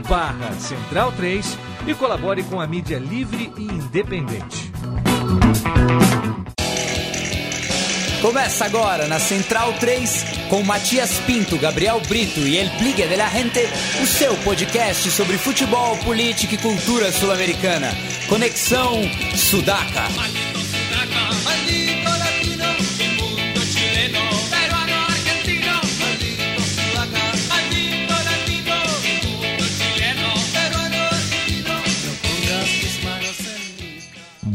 barra Central 3 e colabore com a mídia livre e independente. Começa agora na Central 3 com Matias Pinto, Gabriel Brito e El Pligue de la Gente, o seu podcast sobre futebol, política e cultura sul-americana. Conexão Sudaca.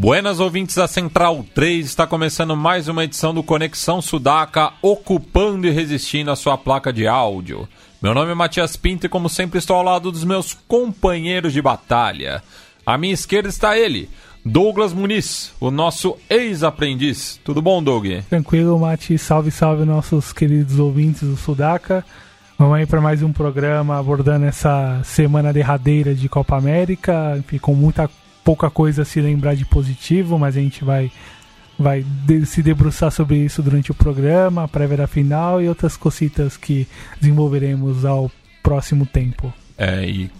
Buenas ouvintes da Central 3, está começando mais uma edição do Conexão Sudaca, ocupando e resistindo a sua placa de áudio. Meu nome é Matias Pinto e, como sempre, estou ao lado dos meus companheiros de batalha. À minha esquerda está ele, Douglas Muniz, o nosso ex-aprendiz. Tudo bom, Doug? Tranquilo, Mati. Salve, salve, nossos queridos ouvintes do Sudaca. Vamos aí para mais um programa abordando essa semana derradeira de Copa América, enfim, com muita pouca coisa a se lembrar de positivo, mas a gente vai vai se debruçar sobre isso durante o programa, a prévia da final e outras cositas que desenvolveremos ao próximo tempo. É, e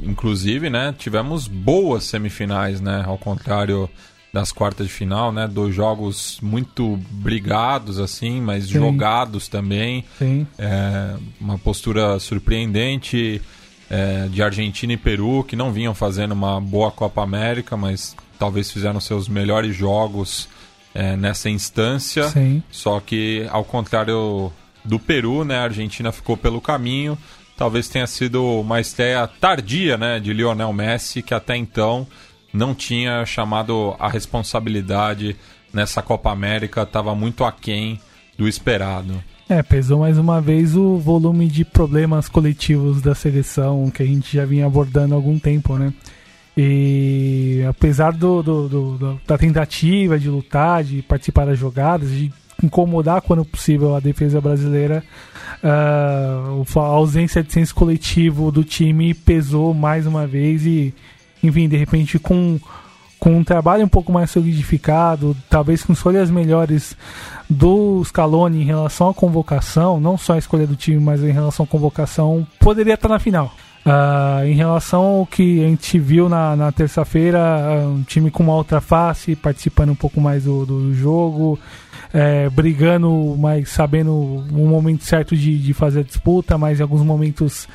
inclusive, né, tivemos boas semifinais, né, ao contrário das quartas de final, né, dois jogos muito brigados assim, mas Sim. jogados também. Sim. É, uma postura surpreendente é, de Argentina e Peru, que não vinham fazendo uma boa Copa América, mas talvez fizeram seus melhores jogos é, nessa instância. Sim. Só que, ao contrário do Peru, né, a Argentina ficou pelo caminho. Talvez tenha sido uma estreia tardia né, de Lionel Messi, que até então não tinha chamado a responsabilidade nessa Copa América, estava muito aquém do esperado. É, pesou mais uma vez o volume de problemas coletivos da seleção que a gente já vinha abordando há algum tempo, né? E apesar do, do, do, da tentativa de lutar, de participar das jogadas, de incomodar quando possível a defesa brasileira, uh, a ausência de senso coletivo do time pesou mais uma vez e, enfim, de repente com com um trabalho um pouco mais solidificado, talvez com escolhas melhores do Scaloni em relação à convocação, não só a escolha do time, mas em relação à convocação, poderia estar na final. Uh, em relação ao que a gente viu na, na terça-feira, uh, um time com uma outra face, participando um pouco mais do, do jogo, é, brigando, mas sabendo o momento certo de, de fazer a disputa, mas em alguns momentos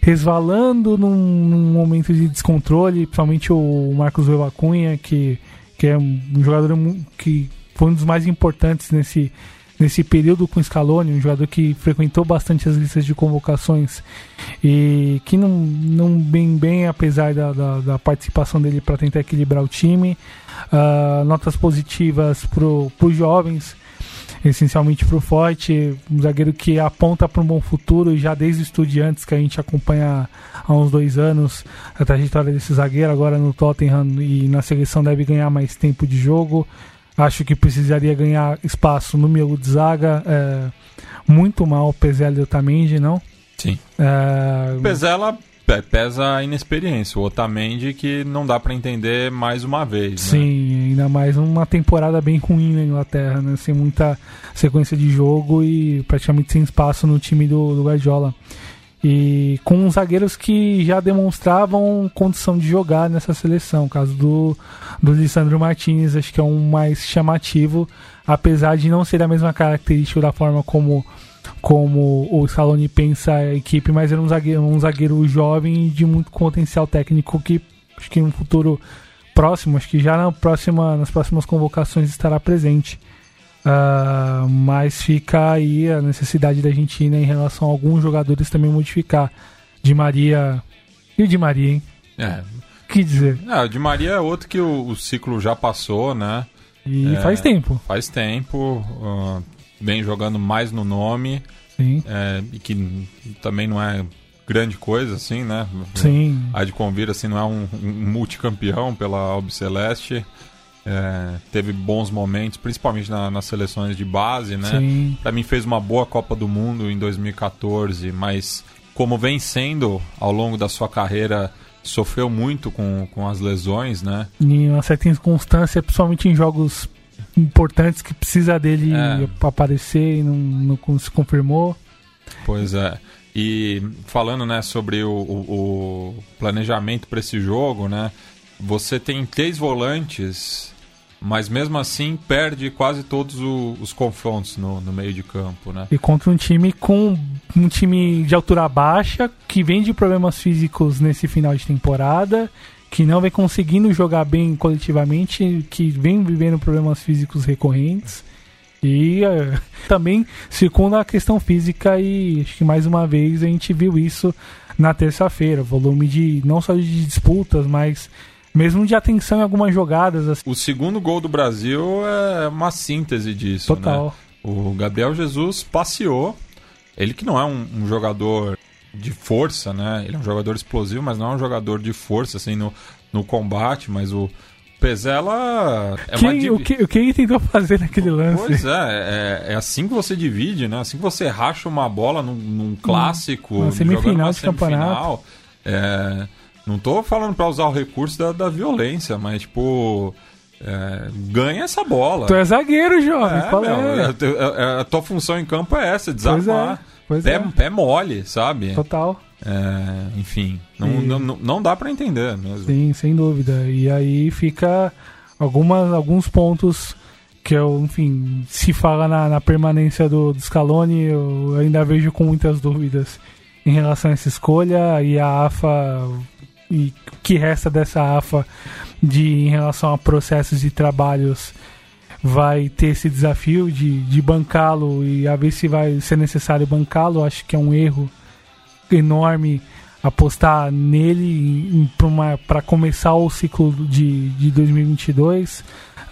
resvalando num, num momento de descontrole, principalmente o Marcos Vela Cunha, que, que é um jogador que foi um dos mais importantes nesse, nesse período com o Scaloni, um jogador que frequentou bastante as listas de convocações e que não, não bem bem, apesar da, da, da participação dele para tentar equilibrar o time. Uh, notas positivas para os jovens, essencialmente para o Forte, um zagueiro que aponta para um bom futuro, já desde o Estudiantes, que a gente acompanha há uns dois anos a trajetória desse zagueiro, agora no Tottenham e na seleção deve ganhar mais tempo de jogo. Acho que precisaria ganhar espaço no meu de zaga. É, muito mal o Pezelli e o Otamendi, não? Sim. É... Pezela pesa a inexperiência. O Otamendi que não dá para entender mais uma vez. Né? Sim, ainda mais uma temporada bem ruim na Inglaterra, né? sem muita sequência de jogo e praticamente sem espaço no time do, do Guardiola. E com zagueiros que já demonstravam condição de jogar nessa seleção. O caso do, do Lissandro Martinez, acho que é um mais chamativo, apesar de não ser a mesma característica da forma como como o Scaloni pensa a equipe, mas era um zagueiro, um zagueiro jovem de muito potencial técnico que acho que no futuro próximo, acho que já na próxima, nas próximas convocações estará presente. Uh, mas fica aí a necessidade da Argentina em relação a alguns jogadores também modificar. De Maria. E o de Maria, hein? É. Que dizer? É, o de Maria é outro que o, o ciclo já passou, né? E é, faz tempo. Faz tempo. Uh, vem jogando mais no nome. Sim. É, e que também não é grande coisa, assim, né? Sim. A de Convir, assim, não é um, um multicampeão pela Albiceleste. É, teve bons momentos, principalmente na, nas seleções de base, né? Sim. Pra mim fez uma boa Copa do Mundo em 2014, mas como vem sendo ao longo da sua carreira, sofreu muito com, com as lesões, né? Em uma certa inconstância, principalmente em jogos importantes que precisa dele É. aparecer e não, não se confirmou. Pois é. E falando né, sobre o, o- o planejamento para esse jogo, né? Você tem três volantes, mas mesmo assim perde quase todos o- os confrontos no, no meio de campo, né? E contra um time com um time de altura baixa, que vem de problemas físicos nesse final de temporada, que não vem conseguindo jogar bem coletivamente, que vem vivendo problemas físicos recorrentes. E eh, também circunda a questão física e acho que mais uma vez a gente viu isso na terça-feira. Volume de não só de disputas, mas mesmo de atenção em algumas jogadas. assim, O segundo gol do Brasil é uma síntese disso, Total. né? O Gabriel Jesus passeou. Ele que não é um, um jogador de força, né? Ele é um jogador explosivo, mas não é um jogador de força, assim, no, no combate. Mas o Pezela é uma... Quem- divi- o, que, o que ele tentou fazer naquele lance? Pois é, é, é assim que você divide, né? Assim que você racha uma bola num, num clássico, Uma semifinal uma de campeonato. É, não tô falando pra usar o recurso da, da violência, mas tipo. é, ganha essa bola. Tu é zagueiro, jovem. É, meu, é? a, a- a tua função em campo é essa, desarmar. Pois pé, é. pé mole, sabe? Total. É, enfim, não, E- não, não, dá pra entender mesmo. Sim, sem dúvida. E aí fica algumas, alguns pontos que eu, enfim, se fala na, na permanência do, do Scaloni, eu ainda vejo com muitas dúvidas em relação a essa escolha e a AFA e o que resta dessa AFA de em relação a processos e trabalhos vai ter esse desafio de, de bancá-lo e a ver se vai ser necessário bancá-lo. Acho que é um erro enorme apostar nele para começar o ciclo de, de 2022.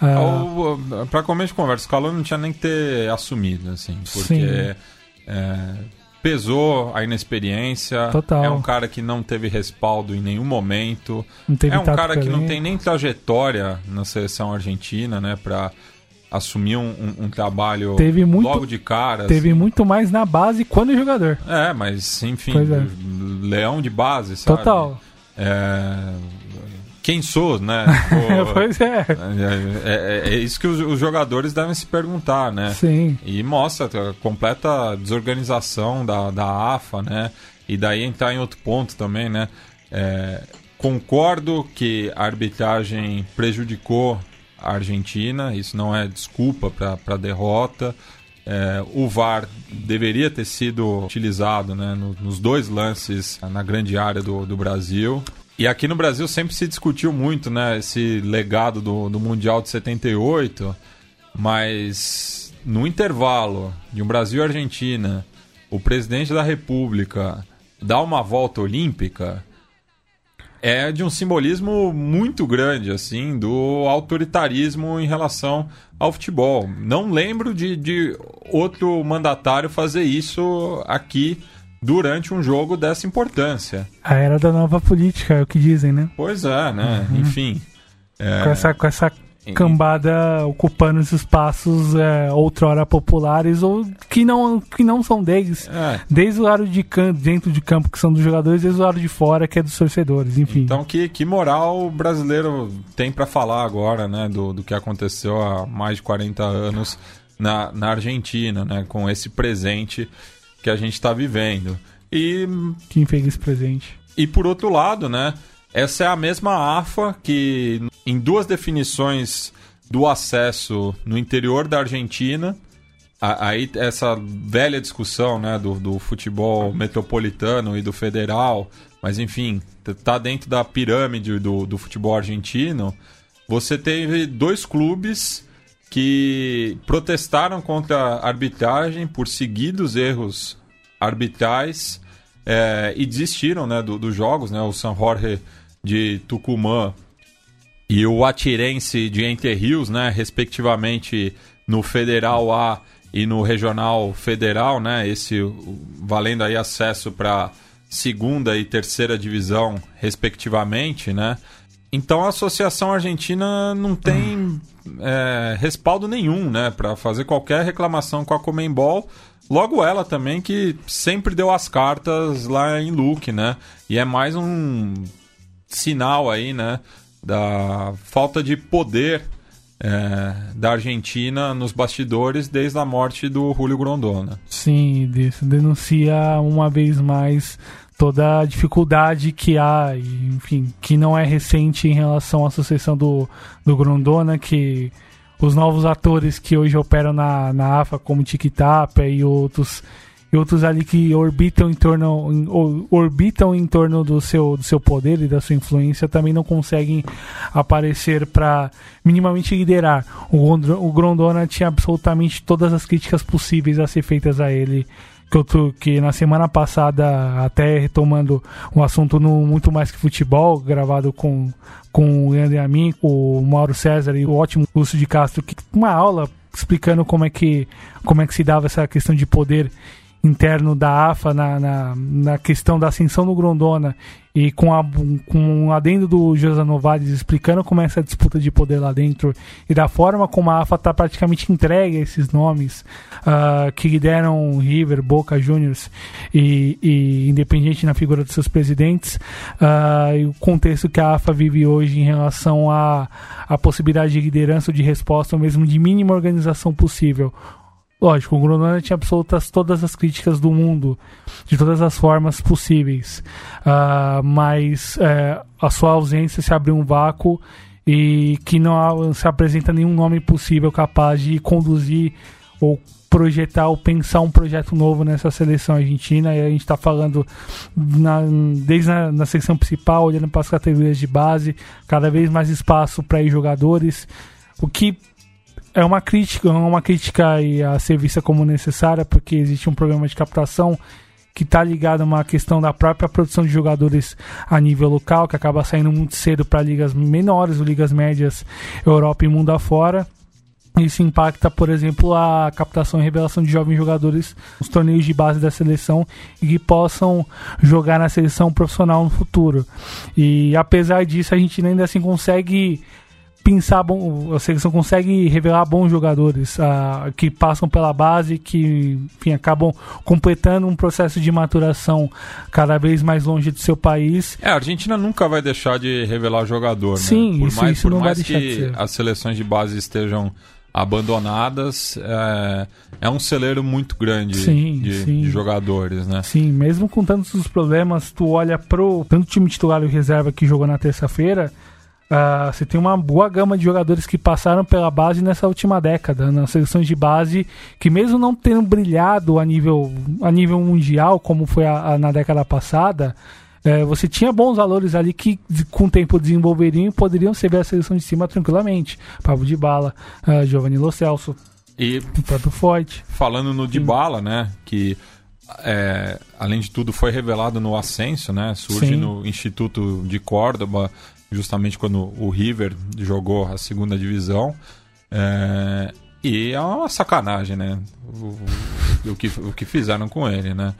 Ah, Ao- Pra começo de conversa, o Scaloni não tinha nem que ter assumido, assim, Sim. porque é, pesou a inexperiência, Total. é um cara que não teve respaldo em nenhum momento, é um cara que não tem nem trajetória na seleção argentina, né, pra assumir um, um- um trabalho Teve muito- logo de cara. Teve muito mais na base quando jogador. assim. É, mas enfim, é. leão de base, sabe? Total. É, Quem sou, né? Pô, pois é. é, é- é isso que os, os jogadores devem se perguntar, né? Sim. E mostra a completa desorganização da, da AFA, né? E daí entrar em outro ponto também, né? É, concordo que a arbitragem prejudicou Argentina, isso não é desculpa para a derrota. É, o VAR deveria ter sido utilizado né, no- nos dois lances na grande área do, do Brasil. E aqui no Brasil sempre se discutiu muito né, esse legado do, do Mundial de 78, mas no intervalo de um Brasil e Argentina, o presidente da República dá uma volta olímpica é de um simbolismo muito grande, assim, do autoritarismo em relação ao futebol. Não lembro de, de outro mandatário fazer isso aqui durante um jogo dessa importância. A era da nova política, é o que dizem, né? Pois é, né? Enfim. é, Com essa, com essa cambada ocupando os espaços é, outrora populares ou que não, que não são deles. é, Desde o lado de campo, dentro de campo, que são dos jogadores, desde o lado de fora, que é dos torcedores, enfim. Então, que, que moral o brasileiro tem para falar agora, né, do, do que aconteceu há mais de 40 anos na, na Argentina, né, com esse presente que a gente está vivendo. E, Que infeliz presente. e por outro lado, né, essa é a mesma AFA que, em duas definições do acesso no interior da Argentina, aí essa velha discussão né, do, do futebol metropolitano e do federal, mas enfim, tá dentro da pirâmide do, do futebol argentino. Você teve dois clubes que protestaram contra a arbitragem por seguidos erros arbitrais é, e desistiram né, do- dos jogos, né, o San Jorge de Tucumã e o Atirense de Entre Rios, né, respectivamente no Federal A e no Regional Federal, né, esse valendo aí acesso para segunda e terceira divisão, respectivamente, né? Então a Associação Argentina não tem é, respaldo nenhum, né, para fazer qualquer reclamação com a Comembol. Logo ela também que sempre deu as cartas lá em Luque, né? E é mais um sinal aí, né, da falta de poder é, da Argentina nos bastidores desde a morte do Julio Grondona. Sim, isso denuncia uma vez mais toda a dificuldade que há, enfim, que não é recente em relação à sucessão do, do Grondona, que os novos atores que hoje operam na, na AFA, como Tiki-Tapa e outros e outros ali que orbitam em torno orbitam em torno do seu, do seu poder e da sua influência também não conseguem aparecer para minimamente liderar. O, o Grondona tinha absolutamente todas as críticas possíveis a ser feitas a ele que, eu tô, que na semana passada, até retomando um assunto no Muito Mais Que Futebol, gravado com, com o Leandro e a mim, o Mauro César e o ótimo Lúcio de Castro, que uma aula explicando como é que, como é que se dava essa questão de poder interno da AFA na, na, na, questão da ascensão do Grondona e com, a, com um adendo do José Novales explicando como é essa disputa de poder lá dentro e da forma como a AFA está praticamente entregue a esses nomes uh, que lideram River, Boca Juniors e, e na figura dos seus presidentes uh, e o contexto que a AFA vive hoje em relação à a, a possibilidade de liderança ou de resposta ou mesmo de mínima organização possível Lógico, o Grondona tinha absolutas todas as críticas do mundo, de todas as formas possíveis, uh, mas uh, a sua ausência se abriu um vácuo e que não se apresenta nenhum nome possível capaz de conduzir ou projetar ou pensar um projeto novo nessa seleção argentina. E a gente está falando na, desde na, na seção principal, olhando para as categorias de base, cada vez mais espaço para ir jogadores, o que é uma crítica, uma crítica a ser vista como necessária, porque existe um problema de captação que está ligado a uma questão da própria produção de jogadores a nível local, que acaba saindo muito cedo para ligas menores, ligas médias, Europa e mundo afora. Isso impacta, por exemplo, a captação e revelação de jovens jogadores nos torneios de base da seleção e que possam jogar na seleção profissional no futuro. E apesar disso, a gente ainda assim consegue pensar bom, a seleção consegue revelar bons jogadores uh, que passam pela base, que enfim, acabam completando um processo de maturação cada vez mais longe do seu país. É, a Argentina nunca vai deixar de revelar jogador, Sim, né? Por isso, mais, isso por não mais vai deixar que de ser. as seleções de base estejam abandonadas, é, é um celeiro muito grande Sim, de, sim. de jogadores, né? Sim, mesmo com tantos os problemas, tu olha pro tanto time titular e reserva que jogou na terça-feira, ah, você tem uma boa gama de jogadores que passaram pela base nessa última década, nas seleções de base, que mesmo não tendo brilhado a nível, a nível mundial, como foi a, a- na década passada, eh, você tinha bons valores ali que de- com o tempo desenvolveriam e poderiam servir a seleção de cima tranquilamente. Pablo de Bala, Giovanni Lo Celso, E o próprio Forte. falando no Dybala, né, que é, além de tudo foi revelado no Ascenso, né, surge Sim. no Instituto de Córdoba, justamente quando o River jogou a segunda divisão. É, e é uma sacanagem, né, o, o- que, o que fizeram com ele, né.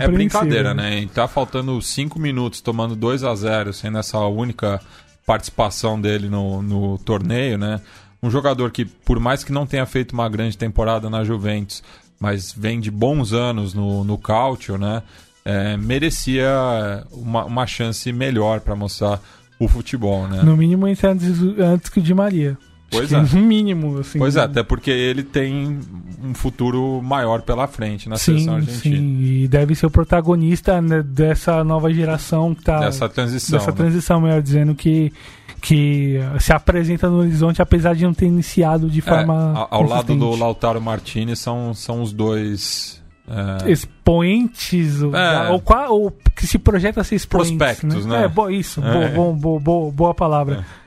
É, É brincadeira, né? E tá faltando 5 minutos, tomando 2 a 0 sendo essa única participação dele no, no torneio, né? Um jogador que, por mais que não tenha feito uma grande temporada na Juventus, mas vem de bons anos no, no Cautio, né? É, merecia uma, uma chance melhor para mostrar o futebol, né? No mínimo isso antes, antes que o Di Maria. Pois é. No mínimo, assim. Pois é, até porque ele tem um futuro maior pela frente na seleção Sim, argentina. sim. E deve ser o protagonista né, dessa nova geração que tá. Dessa transição. dessa né? transição, melhor dizendo, que, que se apresenta no horizonte, apesar de não ter iniciado de É, forma. a- ao lado do. Lautaro Martinez são, são os dois é, Expoentes, ou, É. ou, qua- ou que se projeta a ser expoentes. Prospectos, né? É, bo- isso, É. boa, boa, boa, boa, boa palavra. É.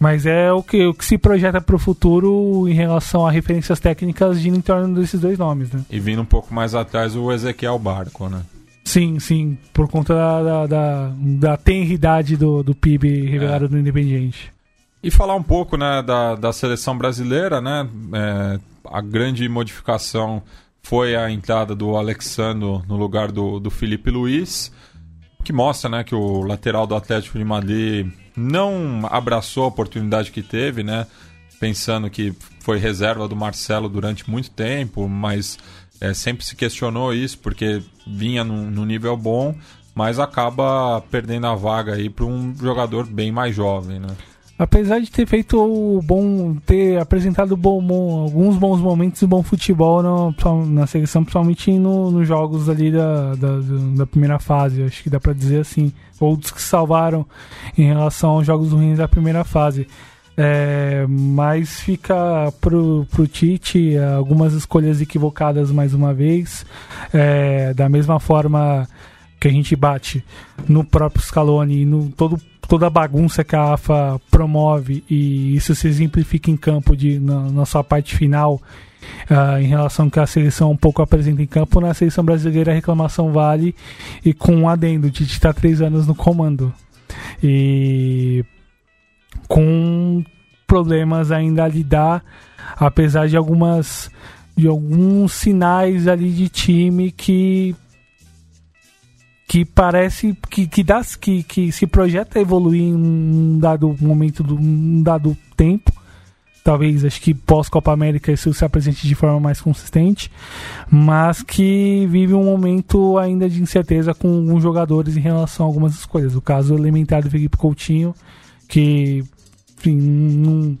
Mas é o que, o que se projeta para o futuro em relação a referências técnicas de em torno desses dois nomes, né? e vindo um pouco mais atrás o Ezequiel Barco, né? Sim, sim, por conta da, da, da, da tenridade do, do PIB revelado É. do Independiente. E falar um pouco né, da, da seleção brasileira, né? É, a grande modificação foi a entrada do Alexandre no lugar do, do Felipe Luiz, que mostra né, que o lateral do Atlético de Madrid não abraçou a oportunidade que teve, né? Pensando que foi reserva do Marcelo durante muito tempo, mas é, sempre se questionou isso porque vinha num, nível bom, mas acaba perdendo a vaga aí para um jogador bem mais jovem, né? Apesar de ter feito o bom, ter apresentado bom, bom, alguns bons momentos de bom futebol no, na seleção, principalmente nos no jogos ali da, da, da, primeira fase, acho que dá para dizer assim, ou dos que salvaram em relação aos jogos ruins da primeira fase. É, mas fica pro, pro Tite algumas escolhas equivocadas mais uma vez. É, da mesma forma que a gente bate no próprio Scaloni e no todo, toda a bagunça que a AFA promove e isso se exemplifica em campo de, na, na sua parte final Uh, em relação que a seleção um pouco apresenta em campo, na seleção brasileira a reclamação vale e com um adendo, o Tite está três anos no comando. E com problemas ainda a lidar, apesar de algumas de alguns sinais ali de time que que parece que, que, dá, que, que se projeta a evoluir em um dado momento, do, um dado tempo. Talvez, acho que pós-Copa América isso se apresente de forma mais consistente, mas que vive um momento ainda de incerteza com alguns jogadores em relação a algumas escolhas. O caso elementar do Felipe Coutinho, que enfim, não,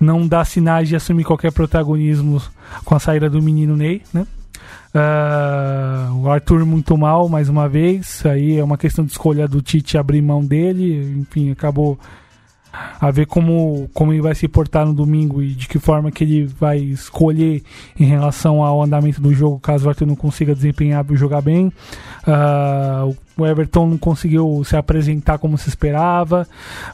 não dá sinais de assumir qualquer protagonismo com a saída do menino Ney, né? Uh, o Arthur muito mal mais uma vez. Aí é uma questão de escolha do Tite abrir mão dele. Enfim, acabou a ver como, como ele vai se portar no domingo e de que forma que ele vai escolher em relação ao andamento do jogo, caso o Arthur não consiga desempenhar e jogar bem. Uh, o Everton não conseguiu se apresentar como se esperava,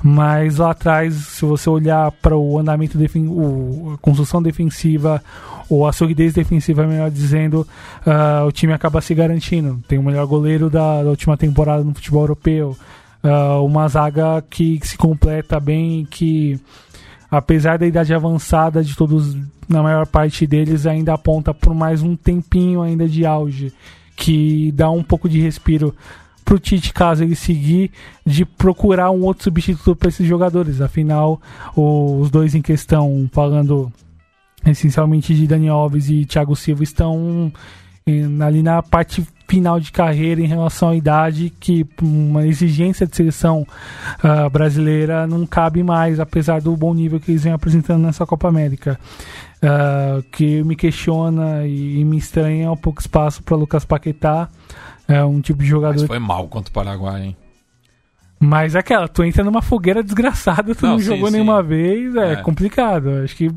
mas lá atrás, se você olhar para o andamento, o, a construção defensiva, ou a solidez defensiva, melhor dizendo, uh, o time acaba se garantindo. Tem o melhor goleiro da, da última temporada no futebol europeu uh, uma zaga que, que, se completa bem, que apesar da idade avançada de todos, na maior parte deles, ainda aponta por mais um tempinho ainda de auge, que dá um pouco de respiro pro Tite, caso ele seguir, de procurar um outro substituto para esses jogadores. Afinal, os dois em questão, falando essencialmente de Daniel Alves e Thiago Silva, estão ali na parte final de carreira em relação à idade que uma exigência de seleção uh, brasileira não cabe mais, apesar do bom nível que eles vêm apresentando nessa Copa América. Uh, que me questiona e, e, me estranha é um pouco espaço para Lucas Paquetá, é um tipo de jogador. Mas foi mal contra o Paraguai, hein? Mas é aquela, tu entra numa fogueira desgraçada, tu não, não sim, jogou sim. nenhuma vez, é, é complicado. Acho que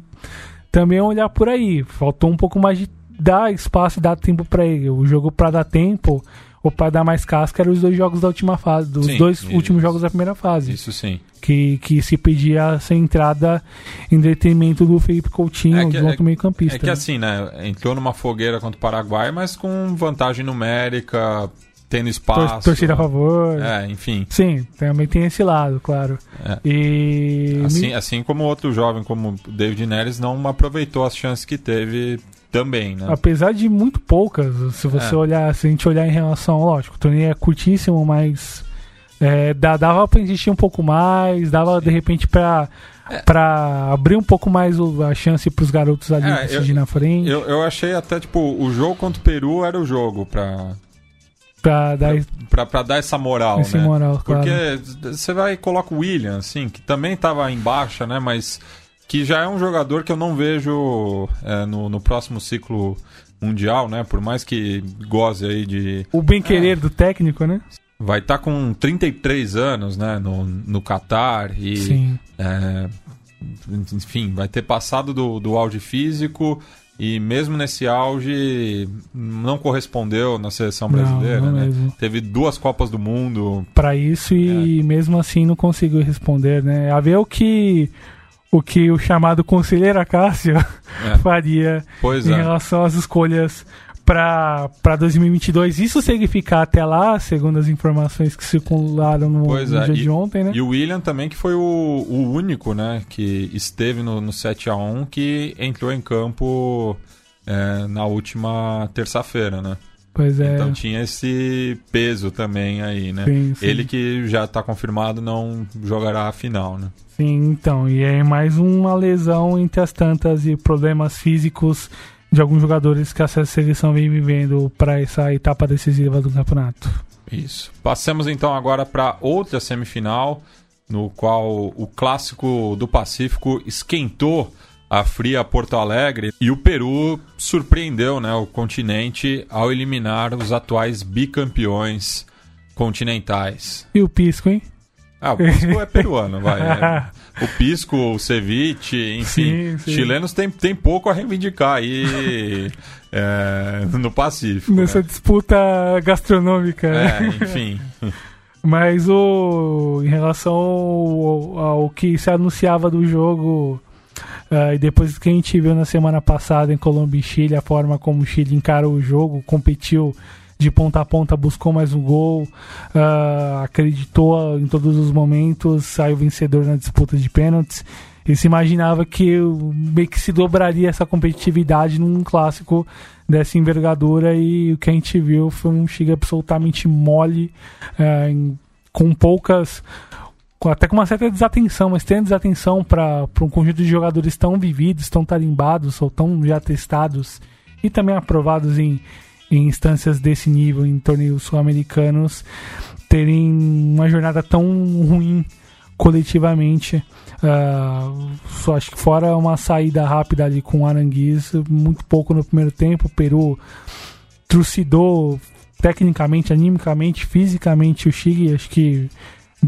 também é olhar por aí. Faltou um pouco mais de dar espaço e dar tempo para ele. O jogo para dar tempo ou para dar mais casca eram os dois jogos da última fase, dos sim, dois isso. últimos jogos da primeira fase. Isso sim. Que, que se pedia essa entrada em detrimento do Felipe Coutinho, é que, do outro é, meio-campista. É que né? assim, né? Entrou numa fogueira contra o Paraguai, mas com vantagem numérica, tendo espaço. Tor torcida a favor. É, enfim. Sim, também tem esse lado, claro. É. E... Assim, assim como outro jovem, como o David Neres, não aproveitou as chances que teve também, né? Apesar de muito poucas, se você é. olhar, se a gente olhar em relação, lógico, o torneio é curtíssimo, mas é, dava pra existir um pouco mais, dava Sim. de repente pra, é. pra abrir um pouco mais a chance pros garotos ali é, decidir na frente. Eu, eu achei até, tipo, o jogo contra o Peru era o jogo pra. Pra dar, pra, pra dar essa moral, Esse né? Moral, Porque você vai e coloca o William, assim, que também tava em baixa, né? Mas que já é um jogador que eu não vejo é, no, no próximo ciclo mundial, né? Por mais que goze aí de. O bem-querer é, do técnico, né? Vai estar tá com 33 anos, né? No, no Qatar e. Sim. É, enfim, vai ter passado do, do auge físico e mesmo nesse auge não correspondeu na seleção brasileira, não, não né? Teve duas Copas do Mundo. Para isso e é. mesmo assim não conseguiu responder, né? A ver o que o que o chamado conselheiro Acácio é. faria pois em é. relação às escolhas para 2022. Isso significar até lá, segundo as informações que circularam no, no é. dia e, de ontem, né? E o William também, que foi o, o único, né, que esteve no, no 7 a 1 que entrou em campo é, na última terça-feira, né? Pois é. Então tinha esse peso também aí, né? Sim, sim. Ele que já está confirmado não jogará a final, né? Sim, então. E é mais uma lesão entre as tantas e problemas físicos de alguns jogadores que essa seleção vem vivendo para essa etapa decisiva do campeonato. Isso. Passemos então agora para outra semifinal, no qual o clássico do Pacífico esquentou a fria Porto Alegre e o Peru surpreendeu né, o continente ao eliminar os atuais bicampeões continentais. E o Pisco, hein? Ah, o Pisco é peruano, vai. É. O Pisco, o ceviche, enfim. Sim, sim. Chilenos tem, tem pouco a reivindicar aí é, no Pacífico. Nessa né? disputa gastronômica. né? É, enfim. Mas o em relação ao, ao que se anunciava do jogo ah, e depois que a gente viu na semana passada em Colômbia e Chile, a forma como o Chile encarou o jogo, competiu de ponta a ponta, buscou mais um gol, ah, acreditou em todos os momentos, saiu vencedor na disputa de pênaltis. E se imaginava que meio que se dobraria essa competitividade num clássico dessa envergadura e o que a gente viu foi um Chile absolutamente mole, em- com poucas com- até com uma certa desatenção, mas tem desatenção para um conjunto de jogadores tão vividos, tão tarimbados ou tão já testados e também aprovados em, em instâncias desse nível, em torneios sul-americanos, terem uma jornada tão ruim coletivamente. Ah, só acho que fora uma saída rápida ali com o Aranguiz, muito pouco no primeiro tempo. O Peru trucidou tecnicamente, animicamente, fisicamente o Chile. Acho que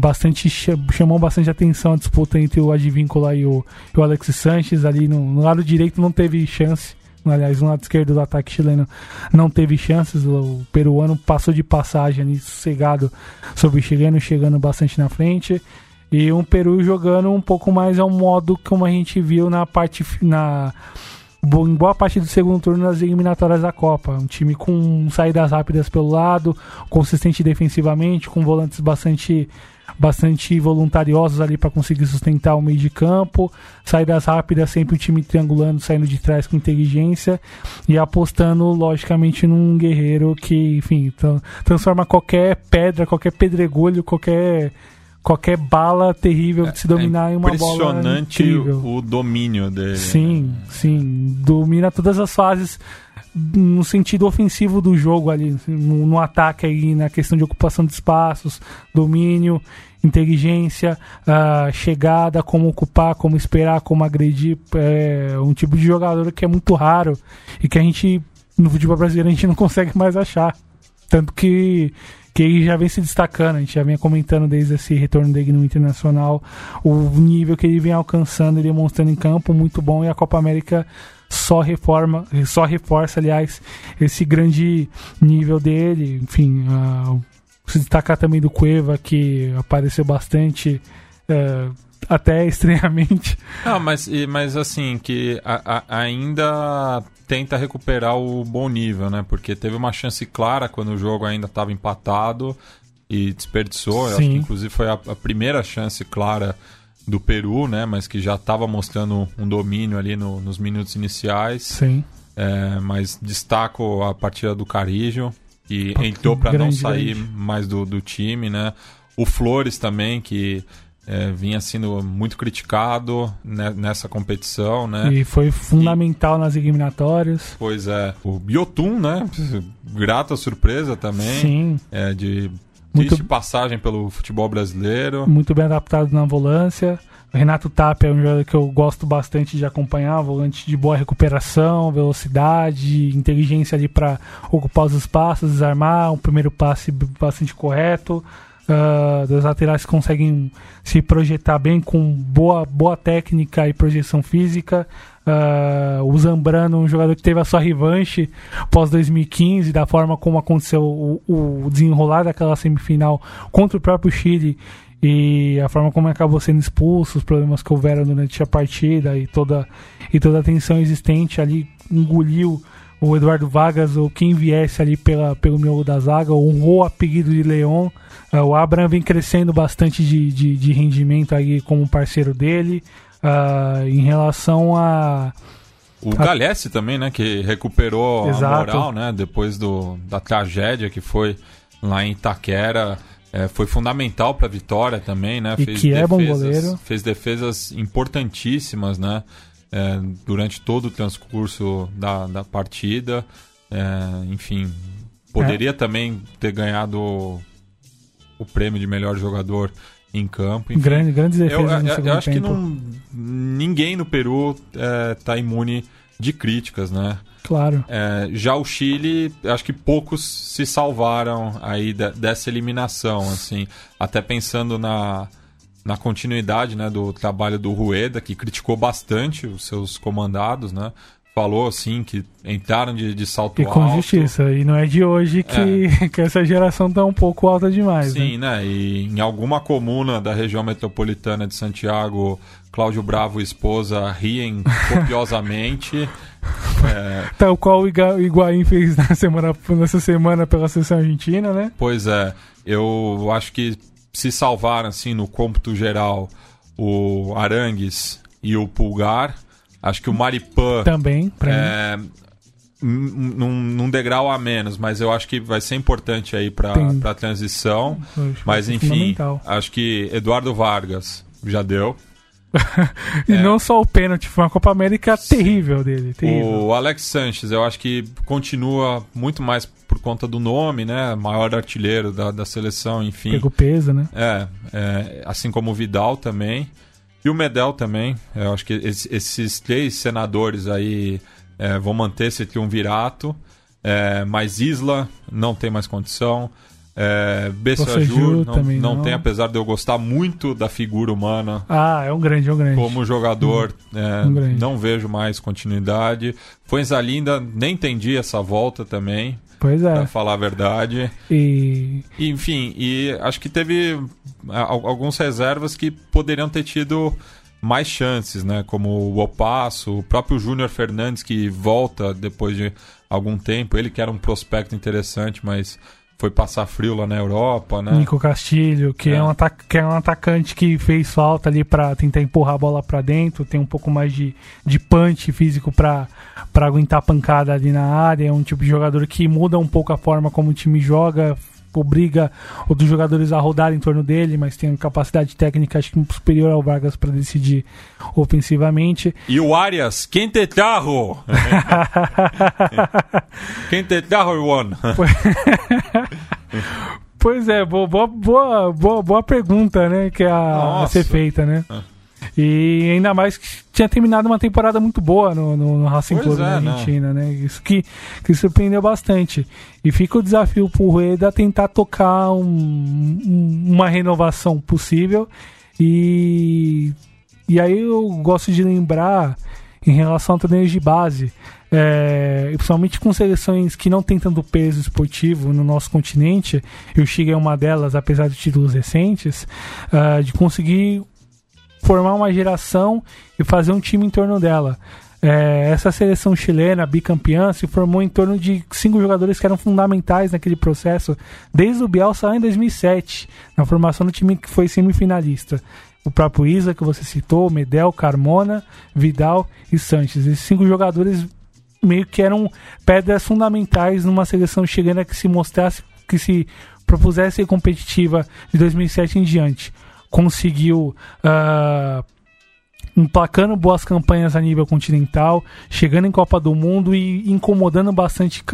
bastante cha- chamou bastante atenção a disputa entre o Advíncula e o, e o Alex Sanches ali no, no lado direito não teve chance aliás no lado esquerdo do ataque chileno não teve chances. O, peruano passou de passagem ali sossegado sobre o chileno chegando bastante na frente. E um Peru jogando um pouco mais ao modo como a gente viu na parte na em boa parte do segundo turno nas eliminatórias da Copa. Um time com saídas rápidas pelo lado, consistente defensivamente, com volantes bastante bastante voluntariosos ali para conseguir sustentar o meio de campo, saídas rápidas, sempre o time triangulando, saindo de trás com inteligência e apostando logicamente num guerreiro que, enfim, tra- transforma qualquer pedra, qualquer pedregulho, qualquer qualquer bala terrível de se dominar em uma bola Impressionante o domínio dele. Sim, sim. Domina todas as fases no sentido ofensivo do jogo ali, no, no ataque aí, na questão de ocupação de espaços, domínio, inteligência, ah, chegada, como ocupar, como esperar, como agredir. É um tipo de jogador que é muito raro e que a gente, no futebol brasileiro, a gente não consegue mais achar. Tanto que, que ele já vem se destacando, a gente já vem comentando desde esse retorno dele no Internacional, o nível que ele vem alcançando e demonstrando em campo, muito bom, e a Copa América só reforma, só reforça, aliás, esse grande nível dele. Enfim, ah, se destacar também do Cueva, que apareceu bastante, eh, até estranhamente. Não, mas, mas assim, que a- a- ainda tenta recuperar o bom nível, né? Porque teve uma chance clara quando o jogo ainda estava empatado e desperdiçou. Eu acho Sim. que inclusive foi a, a primeira chance clara do Peru, né? Mas que já estava mostrando um domínio ali no- nos minutos iniciais. Sim. É, mas destaco a partida do Carijo, que Pô, entrou para não sair grande. mais do, do time, né? O Flores também, que é, vinha sendo muito criticado né, nessa competição, né? E foi fundamental nas eliminatórias. Pois é. O Biotun, né? Grata surpresa também. Sim, É, de Muito- triste passagem pelo futebol brasileiro. muito bem adaptado na volância. O Renato Tapia é um jogador que eu gosto bastante de acompanhar, volante de boa recuperação, velocidade, inteligência ali para ocupar os espaços, desarmar, um primeiro passe bastante correto. Ah, dos laterais conseguem se projetar bem com boa, boa técnica e projeção física. Ah, o Zambrano, um jogador que teve a sua revanche pós 2015, da forma como aconteceu o, o desenrolar daquela semifinal contra o próprio Chile e a forma como acabou sendo expulso, os problemas que houveram durante a partida e toda, e toda a tensão existente ali engoliu o Eduardo Vargas ou quem viesse ali pela, pelo miolo da zaga, honrou o apelido de Leon. Ah, o Abraham vem crescendo bastante de, de, de rendimento aí como parceiro dele. Ah, em relação a O Galesse também, né? Que recuperou Exato. a moral, né? Depois do, da tragédia que foi lá em Itaquera. É, foi fundamental para a vitória também, né? E que é bom goleiro. Fez defesas importantíssimas, né? É, durante todo o transcurso da, da partida. É, enfim, poderia também ter ganhado o prêmio de melhor jogador em campo. Enfim, Grande, grandes eu, defesas no eu- segundo eu acho que tempo. não, ninguém no Peru está imune de críticas, né? Claro. É, já o Chile, acho que poucos se salvaram aí de- dessa eliminação, assim, até pensando na, na continuidade, né, do trabalho do Rueda, que criticou bastante os seus comandados, né? Falou assim que entraram de, de salto E com alto. justiça. E não é de hoje que, que essa geração tá um pouco alta demais, Sim, né? né? E em alguma comuna da região metropolitana de Santiago, Cláudio Bravo e esposa riem copiosamente. É, Tal qual o Higuaín fez na semana, nessa semana pela seleção argentina, né? pois é, eu acho que se salvaram assim no cômputo geral o Arangues e o Pulgar. Acho que o Maripã Também, pra mim. é n- num, num degrau a menos, mas eu acho que vai ser importante aí para a transição. Mas enfim, acho que Eduardo Vargas já deu. E é. não só o pênalti, foi uma Copa América terrível dele. Terrível. O Alex Sanches, eu acho que continua muito mais por conta do nome, né? Maior artilheiro da, da seleção, enfim. Pegou peso, né? É, é, assim como o Vidal também. E o Medel também. Eu acho que esse- esses três senadores aí é, vão manter esse triunvirato. É, mas Isla não tem mais condição. É, Bessajur não, não não. tem, apesar de eu gostar muito da figura humana Ah, é um grande, é um grande. como jogador, é, um grande. não vejo mais continuidade. Fuenzalinda, nem entendi essa volta também, Pois pra é. falar a verdade. E E, Enfim, e acho que teve alguns reservas que poderiam ter tido mais chances, né? Como o Opasso, o próprio Júnior Fernandes, que volta depois de algum tempo. Ele que era um prospecto interessante, mas foi passar frio lá na Europa, né? Nico Castilho, que é. É. um que é um atacante que fez falta ali pra tentar empurrar a bola pra dentro, tem um pouco mais de, de punch físico pra aguentar a pancada ali na área, é um tipo de jogador que muda um pouco a forma como o time joga, obriga outros jogadores a rodar em torno dele, mas tem capacidade técnica acho que superior ao Vargas pra decidir ofensivamente. E o Arias, quem te trajo? quem te trajo, Iwan? Pois é, boa, boa, boa, boa, pergunta, né? Que a, a ser feita, né? E ainda mais que tinha terminado uma temporada muito boa no, no, no Racing Pois Clube é, na não. Argentina, né? Isso que, que surpreendeu bastante. E fica o desafio pro Rueda tentar tocar um- um- uma renovação possível. E, e aí eu gosto de lembrar em relação a torneios de base, é, principalmente com seleções que não têm tanto peso esportivo no nosso continente, e o Chile é uma delas, apesar de títulos recentes, ah, de conseguir formar uma geração e fazer um time em torno dela. É, essa seleção chilena, bicampeã, se formou em torno de cinco jogadores que eram fundamentais naquele processo, desde o Bielsa lá em 2007, na formação do time que foi semifinalista. O próprio Isa, que você citou, Medel, Carmona, Vidal e Sanches. Esses cinco jogadores meio que eram pedras fundamentais numa seleção chilena que se mostrasse, que se propusesse ser competitiva de 2007 em diante. Conseguiu ah, emplacando boas campanhas a nível continental, chegando em Copa do Mundo e incomodando bastante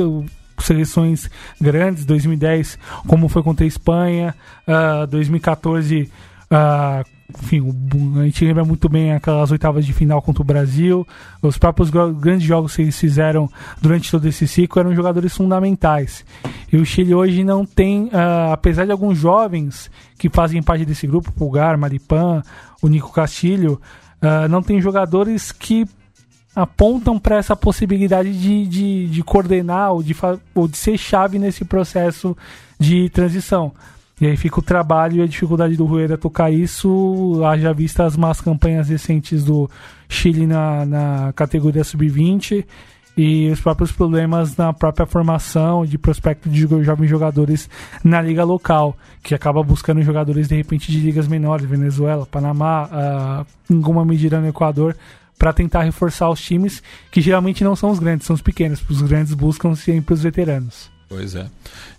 seleções grandes, 2010, como foi contra a Espanha, ah, 2014, ah, enfim, a gente lembra muito bem aquelas oitavas de final contra o Brasil, os próprios grandes jogos que eles fizeram durante todo esse ciclo eram jogadores fundamentais. E o Chile hoje não tem, ah, apesar de alguns jovens que fazem parte desse grupo, Pulgar, Maripan, o Nico Castilho, ah, não tem jogadores que apontam para essa possibilidade de, de, de coordenar ou de, ou de ser chave nesse processo de transição. E aí fica o trabalho e a dificuldade do Rueda tocar isso, haja vista as más campanhas recentes do Chile na, na categoria sub-20 e os próprios problemas na própria formação de prospecto de jo- jovens jogadores na liga local, que acaba buscando jogadores de repente de ligas menores, Venezuela, Panamá, ah, em alguma medida no Equador, para tentar reforçar os times que geralmente não são os grandes, são os pequenos. Os grandes buscam sempre os veteranos. Pois é.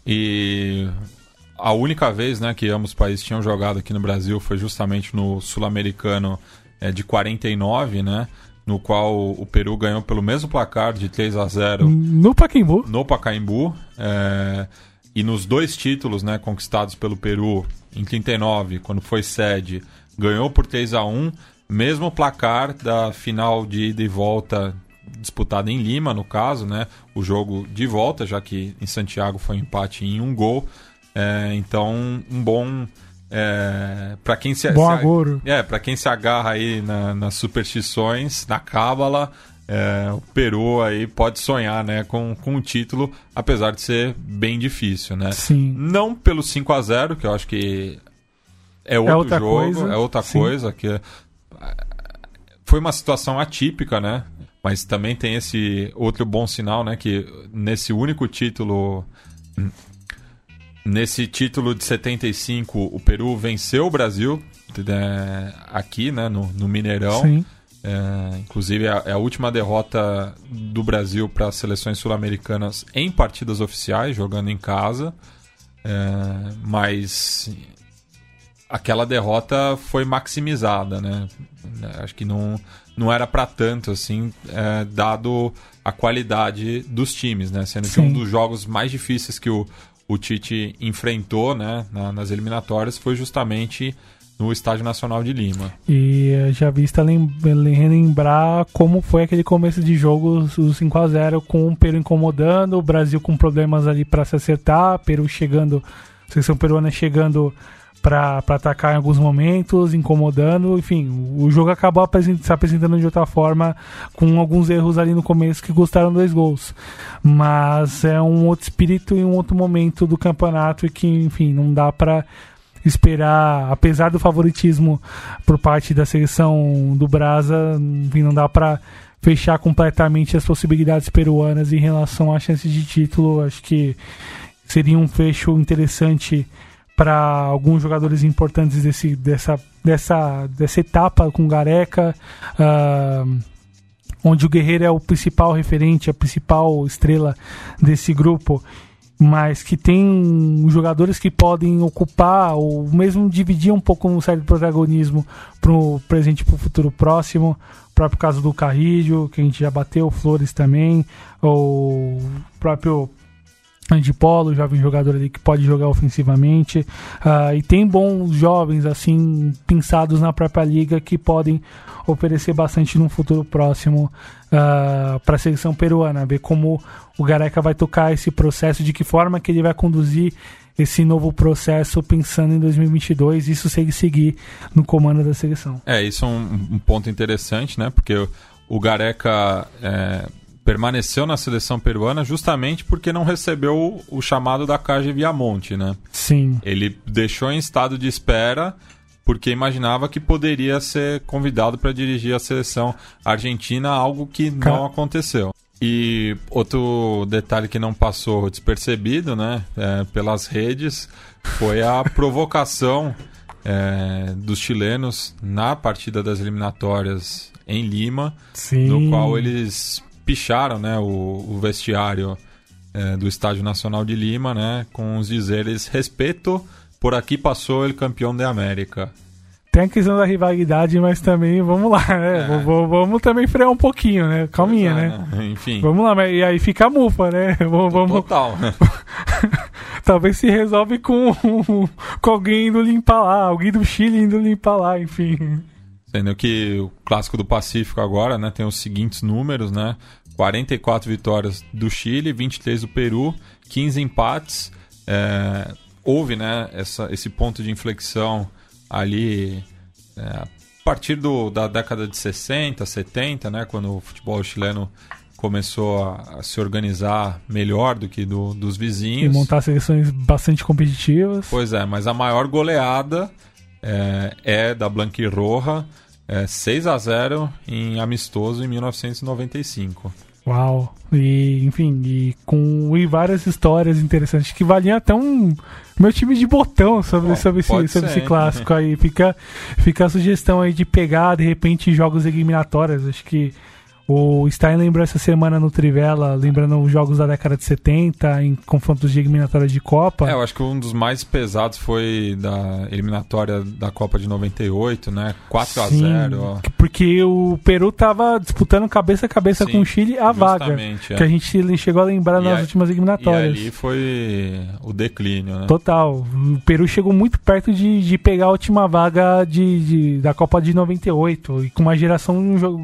E a única vez né, que ambos os países tinham jogado aqui no Brasil foi justamente no Sul-Americano é, de 49, né? No qual o Peru ganhou pelo mesmo placar de 3 a 0 No Pacaembu. No Pacaembu. É, e nos dois títulos né, conquistados pelo Peru, em 39, quando foi sede, ganhou por 3 a 1 mesmo placar da final de ida e volta disputada em Lima, no caso, né? O jogo de volta, já que em Santiago foi um empate em um gol. É, então, um bom. É, para quem se, bom é para quem se agarra aí na, nas superstições na cábala é, o Peru aí pode sonhar né, com, com um título, apesar de ser bem difícil, né? Sim. Não pelo 5 a 0 que eu acho que é outro é outra jogo, coisa. é outra Sim. coisa, que foi uma situação atípica, né? Mas também tem esse outro bom sinal, né? Que nesse único título. Nesse título de 75, o Peru venceu o Brasil é, aqui, né? No, no Mineirão. Sim. É, inclusive é a, é a, última derrota do Brasil para as seleções sul-americanas em partidas oficiais, jogando em casa. É, mas aquela derrota foi maximizada, né? Acho que não, não era para tanto, assim, é, dado a qualidade dos times, né? Sendo Sim. que um dos jogos mais difíceis que o, o Tite enfrentou, né, na, nas eliminatórias foi justamente no Estádio Nacional de Lima. E já vista relembrar como foi aquele começo de jogo, o 5 a 0 com o Peru incomodando, o Brasil com problemas ali para se acertar, Peru chegando, a seleção peruana chegando para atacar em alguns momentos, incomodando, enfim, o jogo acabou se apresentando de outra forma, com alguns erros ali no começo que custaram dois gols. Mas é um outro espírito e um outro momento do campeonato e que, enfim, não dá para esperar, apesar do favoritismo por parte da seleção do Brasa, enfim, não dá para fechar completamente as possibilidades peruanas em relação à chance de título. Acho que seria um fecho interessante para alguns jogadores importantes desse, dessa, dessa, dessa etapa com Gareca, uh, onde o Guerreiro é o principal referente, a principal estrela desse grupo, mas que tem jogadores que podem ocupar ou mesmo dividir um pouco um certo protagonismo para o presente e para o futuro próximo. O próprio caso do Carrillo, que a gente já bateu, Flores também, ou o próprio de polo, jovem jogador ali que pode jogar ofensivamente. Uh, e tem bons jovens, assim, pensados na própria liga que podem oferecer bastante no futuro próximo uh, ah, para a seleção peruana. Ver como o Gareca vai tocar esse processo, de que forma que ele vai conduzir esse novo processo pensando em 2022, isso se ele seguir no comando da seleção. É, isso é um, um ponto interessante, né? Porque o, o Gareca. É permaneceu na seleção peruana justamente porque não recebeu o chamado da Cage Viamonte, né? Sim. Ele deixou em estado de espera porque imaginava que poderia ser convidado para dirigir a seleção argentina, algo que Car... não aconteceu. E outro detalhe que não passou despercebido, né, é, pelas redes, foi a provocação é, dos chilenos na partida das eliminatórias em Lima, Sim. no qual eles picharam né, o, o vestiário é, do Estádio Nacional de Lima, né, com os dizeres respeito, por aqui passou ele campeão da América. Tem a questão da rivalidade, mas também vamos lá, né? É. Vamos, também frear um pouquinho, né? Calminha, é, né? né? Enfim. Vamos lá, mas, e aí fica a mufa, né? Vamos, vamos... Total. Talvez se resolve com, com alguém indo limpar lá, alguém do Chile indo limpar lá, enfim. Sendo que o clássico do Pacífico agora, né, tem os seguintes números, né? 44 vitórias do Chile, 23 do Peru, 15 empates. É, houve, né, essa, esse ponto de inflexão ali é, a partir do, da década de 60, 70, né, quando o futebol chileno começou a, a, se organizar melhor do que do, dos vizinhos. E montar seleções bastante competitivas. Pois é, mas a maior goleada é, é da Blanquirroja, é 6 a 0 em amistoso em 1995. Uau! E, enfim, e com e várias histórias interessantes que valiam até um meu time de botão sobre, Bom, sobre, esse, sobre ser, esse hein? clássico aí. Fica, fica a sugestão aí de pegar, de repente, jogos eliminatórios. Acho que o Stein lembrou essa semana no Trivela, lembrando os jogos da década de 70, em confrontos de eliminatória de Copa. É, eu acho que um dos mais pesados foi da eliminatória da Copa de 98, né? 4 a Sim, 0 ó. Porque o Peru tava disputando cabeça a cabeça Sim, com o Chile a vaga. é. Que a gente chegou a lembrar E nas aí- últimas E eliminatórias. ali foi o declínio, né? Total. O Peru chegou muito perto de, de pegar a última vaga de, de- da Copa de 98. E com uma geração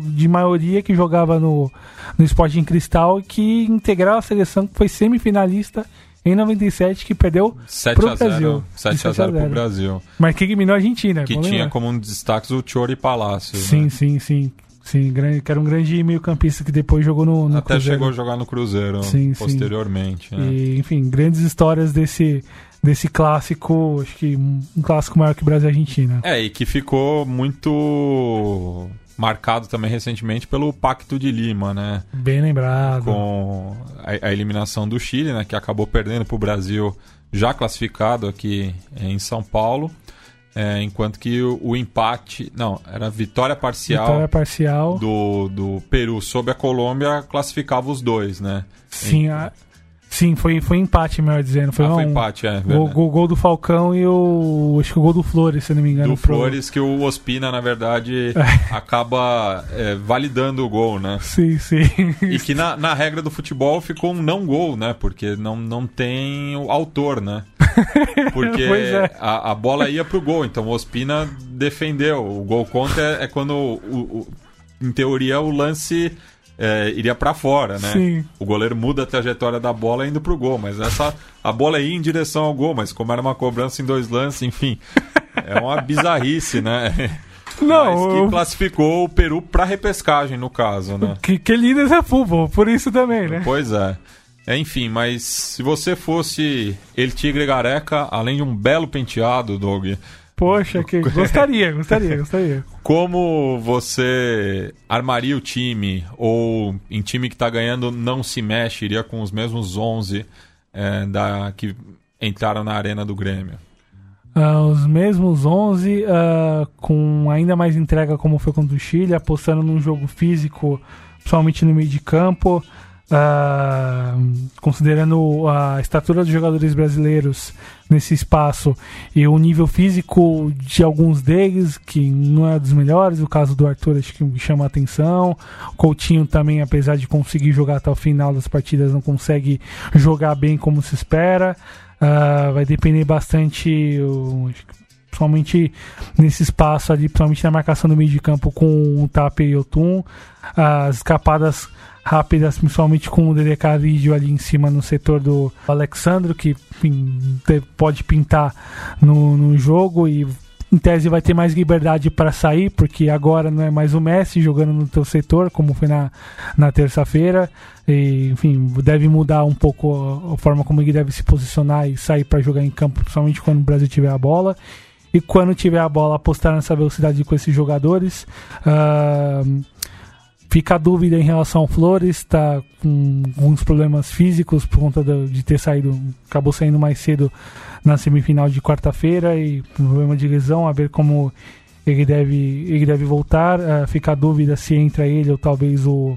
de maioria que jogava no, no Sporting Cristal e que integrava a seleção que foi semifinalista em 97, que perdeu 7 pro a 0 Brasil. 7 a 0 pro Brasil. mas que eliminou a Argentina. Que tinha como um destaque o Chori Palacios. Sim, né? sim, sim. Sim, grande, que era um grande meio-campista que depois jogou no, no Até Cruzeiro. chegou a jogar no Cruzeiro Sim, sim. posteriormente. né? E, enfim, grandes histórias desse, desse clássico, acho que um clássico maior que Brasil e Argentina. É, e que ficou muito marcado também recentemente pelo Pacto de Lima, né? Bem lembrado. Com a, a eliminação do Chile, né? Que acabou perdendo para o Brasil já classificado aqui em São Paulo. É, enquanto que o, o empate. Não, era vitória parcial Vitória parcial. do, do Peru sobre a Colômbia classificava os dois, né? Sim, a- sim foi, foi empate, melhor dizendo. Foi, ah, foi um, empate, é. Gol, verdade. gol, gol do Falcão e o. Acho que o gol do Flores, se não me engano. do pro- Flores que o Ospina, na verdade, acaba é, validando o gol, né? Sim, sim. E que na, na regra do futebol ficou um não gol, né? Porque não, não tem o autor, né? Porque é. a, a bola ia pro gol, então o Ospina defendeu. O gol contra é, é quando, o, o- em teoria, o lance é, iria pra fora, né? Sim. O goleiro muda a trajetória da bola indo pro gol, mas essa a bola ia em direção ao gol, mas como era uma cobrança em dois lances, enfim, é uma bizarrice, né? Não, mas que eu- classificou o Peru pra repescagem, no caso, né? que, que lindo esse futebol, por isso também, né? Pois é. É, Enfim, mas se você fosse El Tigre Gareca, além de um belo penteado, Doug, Poxa, que gostaria, gostaria, gostaria. como você armaria o time? Ou em time que tá ganhando não se mexe, iria com os mesmos 11 é, da, que entraram na arena do Grêmio? Ah, os mesmos 11, ah, com ainda mais entrega como foi contra o Chile, apostando num jogo físico, principalmente no meio de campo, ah, considerando a estatura dos jogadores brasileiros nesse espaço e o nível físico de alguns deles, que não é dos melhores, o caso do Arthur acho que chama a atenção, Coutinho também, apesar de conseguir jogar até o final das partidas, não consegue jogar bem como se espera. Ah, vai depender bastante, principalmente nesse espaço ali, principalmente na marcação do meio de campo com o Tapia e o Tum. As escapadas rápidas, principalmente com o Dede Carrillo ali em cima no setor do Alexandro, que pode pintar no, no jogo e em tese vai ter mais liberdade para sair, porque agora não é mais o Messi jogando no teu setor, como foi na, na terça-feira. Enfim, deve mudar um pouco a, a forma como ele deve se posicionar e sair para jogar em campo, principalmente quando o Brasil tiver a bola. E quando tiver a bola, apostar nessa velocidade com esses jogadores. Ah, Fica a dúvida em relação ao Flores, está com alguns problemas físicos por conta de ter saído, acabou saindo mais cedo na semifinal de quarta-feira e problema de lesão, a ver como ele deve, ele deve voltar. Ah, fica a dúvida se entra ele ou talvez o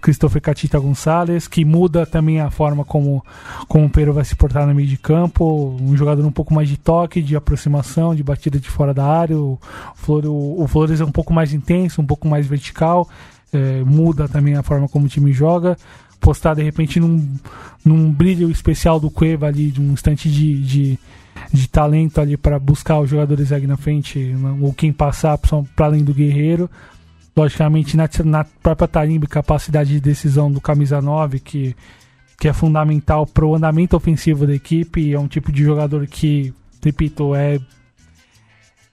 Christopher Catita Gonçalves, que muda também a forma como, como o Peru vai se portar no meio de campo. Um jogador um pouco mais de toque, de aproximação, de batida de fora da área. O, Flor, o, o Flores é um pouco mais intenso, um pouco mais vertical. É, muda também a forma como o time joga. Postar de repente num, num brilho especial do Cueva ali, de um instante de, de, de talento ali para buscar os jogadores ali na frente, ou quem passar para além do Guerreiro. Logicamente, na, na própria tarimba capacidade de decisão do camisa 9, que, que é fundamental para o andamento ofensivo da equipe. É um tipo de jogador que, repito, é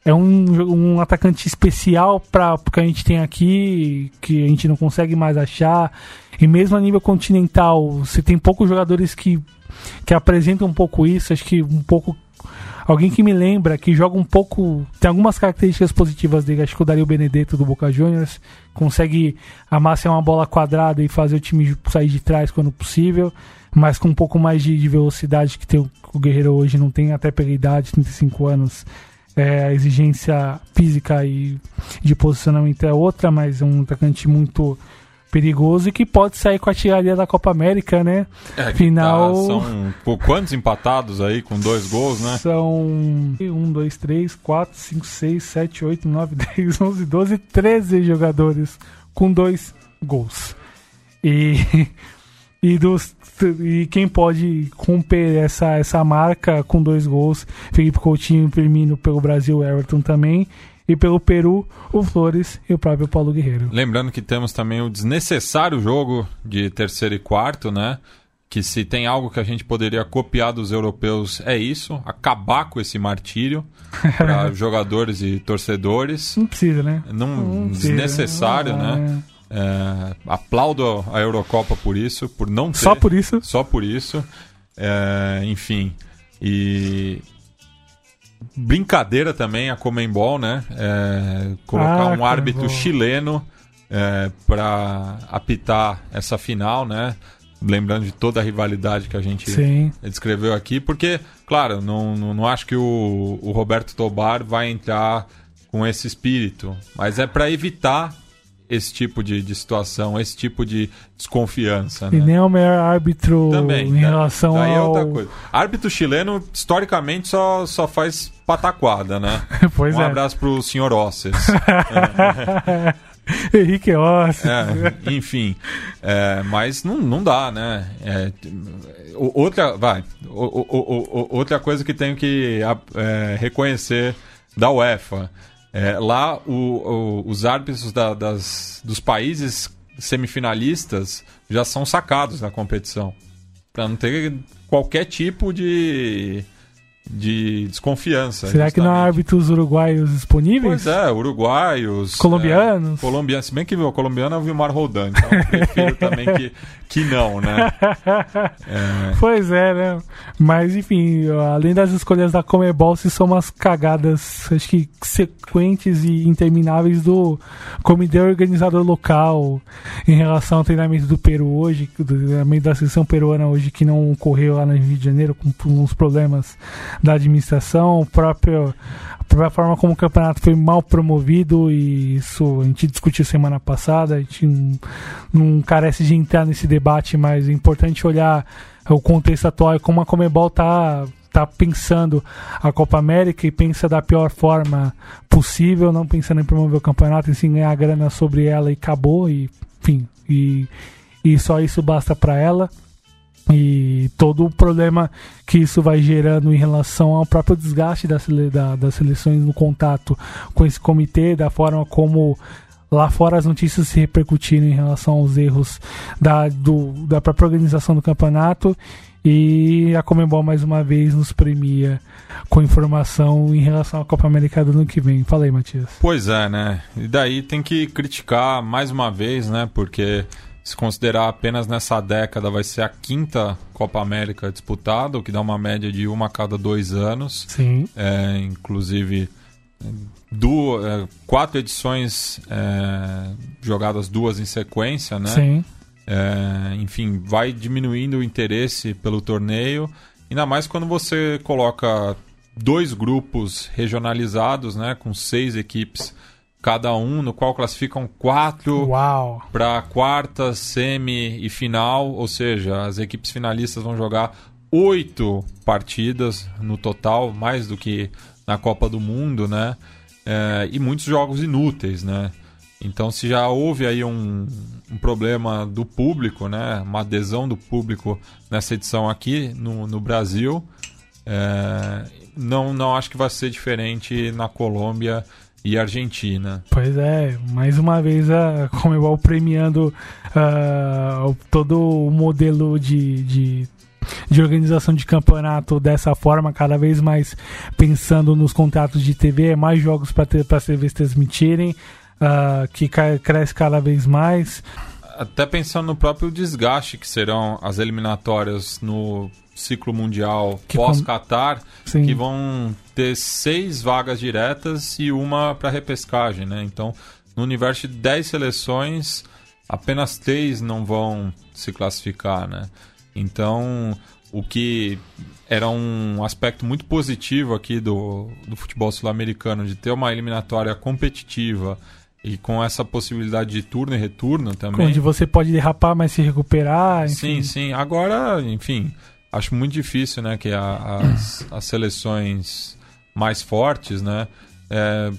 é um, um atacante especial para o que a gente tem aqui, que a gente não consegue mais achar. E mesmo a nível continental, você tem poucos jogadores que, que apresentam um pouco isso. Acho que um pouco alguém que me lembra, que joga um pouco. Tem algumas características positivas dele, acho que o Dario Benedetto do Boca Juniors consegue amassar uma bola quadrada e fazer o time sair de trás quando possível, mas com um pouco mais de, de velocidade que tem o, o Guerreiro hoje não tem, até pela idade, 35 anos. É, a exigência física e de posicionamento é outra, mas é um atacante muito perigoso e que pode sair com a tiraria da Copa América, né? É, Final. tá, são pô, quantos empatados aí com dois gols, né? São 1, 2, 3, 4, 5, 6, 7, 8, 9, 10, 11, 12, 13 jogadores com dois gols. E, e, dos, e quem pode romper essa, essa marca com dois gols? Felipe Coutinho, Firmino pelo Brasil, Everton também. E pelo Peru, o Flores e o próprio Paulo Guerreiro. Lembrando que temos também o desnecessário jogo de terceiro e quarto, né? Que se tem algo que a gente poderia copiar dos europeus é isso, acabar com esse martírio para jogadores e torcedores. Não precisa, né? Não, Não desnecessário, né? É, aplaudo a Eurocopa por isso, por não ter. Só por isso. Só por isso. É, enfim. E. Brincadeira também a Comembol, né? É, colocar Ah, um árbitro chileno é, para apitar essa final, né? Lembrando de toda a rivalidade que a gente Sim. descreveu aqui, porque, claro, não, não, não acho que o, o Roberto Tobar vai entrar com esse espírito, mas é para evitar esse tipo de, de situação, esse tipo de desconfiança. E Né? nem é o melhor árbitro Também. em da- relação daí é ao. outra coisa. Árbitro chileno, historicamente, só, só faz pataquada, né? pois um é. abraço pro senhor Osses. Henrique Ossi. É, enfim, é, mas não, não dá, né? É, outra, vai, o- o- o- o- outra coisa que tenho que é, reconhecer da UEFA, é, lá o- o- os árbitros da- das, dos países semifinalistas já são sacados da competição, para não ter qualquer tipo de de desconfiança. Será que não há justamente. árbitros uruguaios disponíveis? Pois é, uruguaios. Colombianos? É, colombianos. Se bem que o colombiano é o Vilmar Roldan, então eu prefiro também que, que não, né? É, Pois é, né? Mas enfim, além das escolhas da Comebol, se são umas cagadas, acho que sequentes e intermináveis do comitê organizador local em relação ao treinamento do Peru hoje, do treinamento da seleção peruana hoje que não ocorreu lá no Rio de Janeiro com uns problemas da administração, o próprio a própria forma como o campeonato foi mal promovido e isso a gente discutiu semana passada, a gente não, não carece de entrar nesse debate, mas é importante olhar o contexto atual e como a Comebol tá tá pensando a Copa América e pensa da pior forma possível, não pensando em promover o campeonato, em sim ganhar grana sobre ela e acabou e enfim, e, e só isso basta para ela e todo o problema que isso vai gerando em relação ao próprio desgaste das, da- das seleções no contato com esse comitê, da forma como lá fora as notícias se repercutiram em relação aos erros da, do- da própria organização do campeonato e a Comembol mais uma vez nos premia com informação em relação à Copa América do ano que vem. Fala aí, Matias. pois é, né? E daí tem que criticar mais uma vez, né? Porque se considerar apenas nessa década vai ser a quinta Copa América disputada, o que dá uma média de uma a cada dois anos. Sim. É, inclusive é, quatro edições é, jogadas duas em sequência, né? Sim. É, enfim, vai diminuindo o interesse pelo torneio, ainda mais quando você coloca dois grupos regionalizados, né, com seis equipes cada um, no qual classificam quatro para quarta, semi e final, ou seja, as equipes finalistas vão jogar oito partidas no total, mais do que na Copa do Mundo, né? É, e muitos jogos inúteis, né? Então, se já houve aí um, um problema do público, né? Uma adesão do público nessa edição aqui no, no Brasil, é, não, não acho que vai ser diferente na Colômbia e Argentina. Pois é, mais uma vez a Comebol premiando o- todo o modelo de, de, de organização de campeonato dessa forma, cada vez mais pensando nos contratos de TV, mais jogos para as TVs transmitirem, ah, que cresce cada vez mais. Até pensando no próprio desgaste que serão as eliminatórias no ciclo mundial Que pós-Qatar, Sim. que vão ter seis vagas diretas e uma para repescagem, né? Então, no universo de 10 seleções, apenas três não vão se classificar, né? Então, o que era um aspecto muito positivo aqui do, do futebol sul-americano, de ter uma eliminatória competitiva e com essa possibilidade de turno e retorno também. Onde você pode derrapar, mas se recuperar. Sim, enfim. sim. Agora, enfim, acho muito difícil, né, que a- as, as seleções mais fortes, né, é,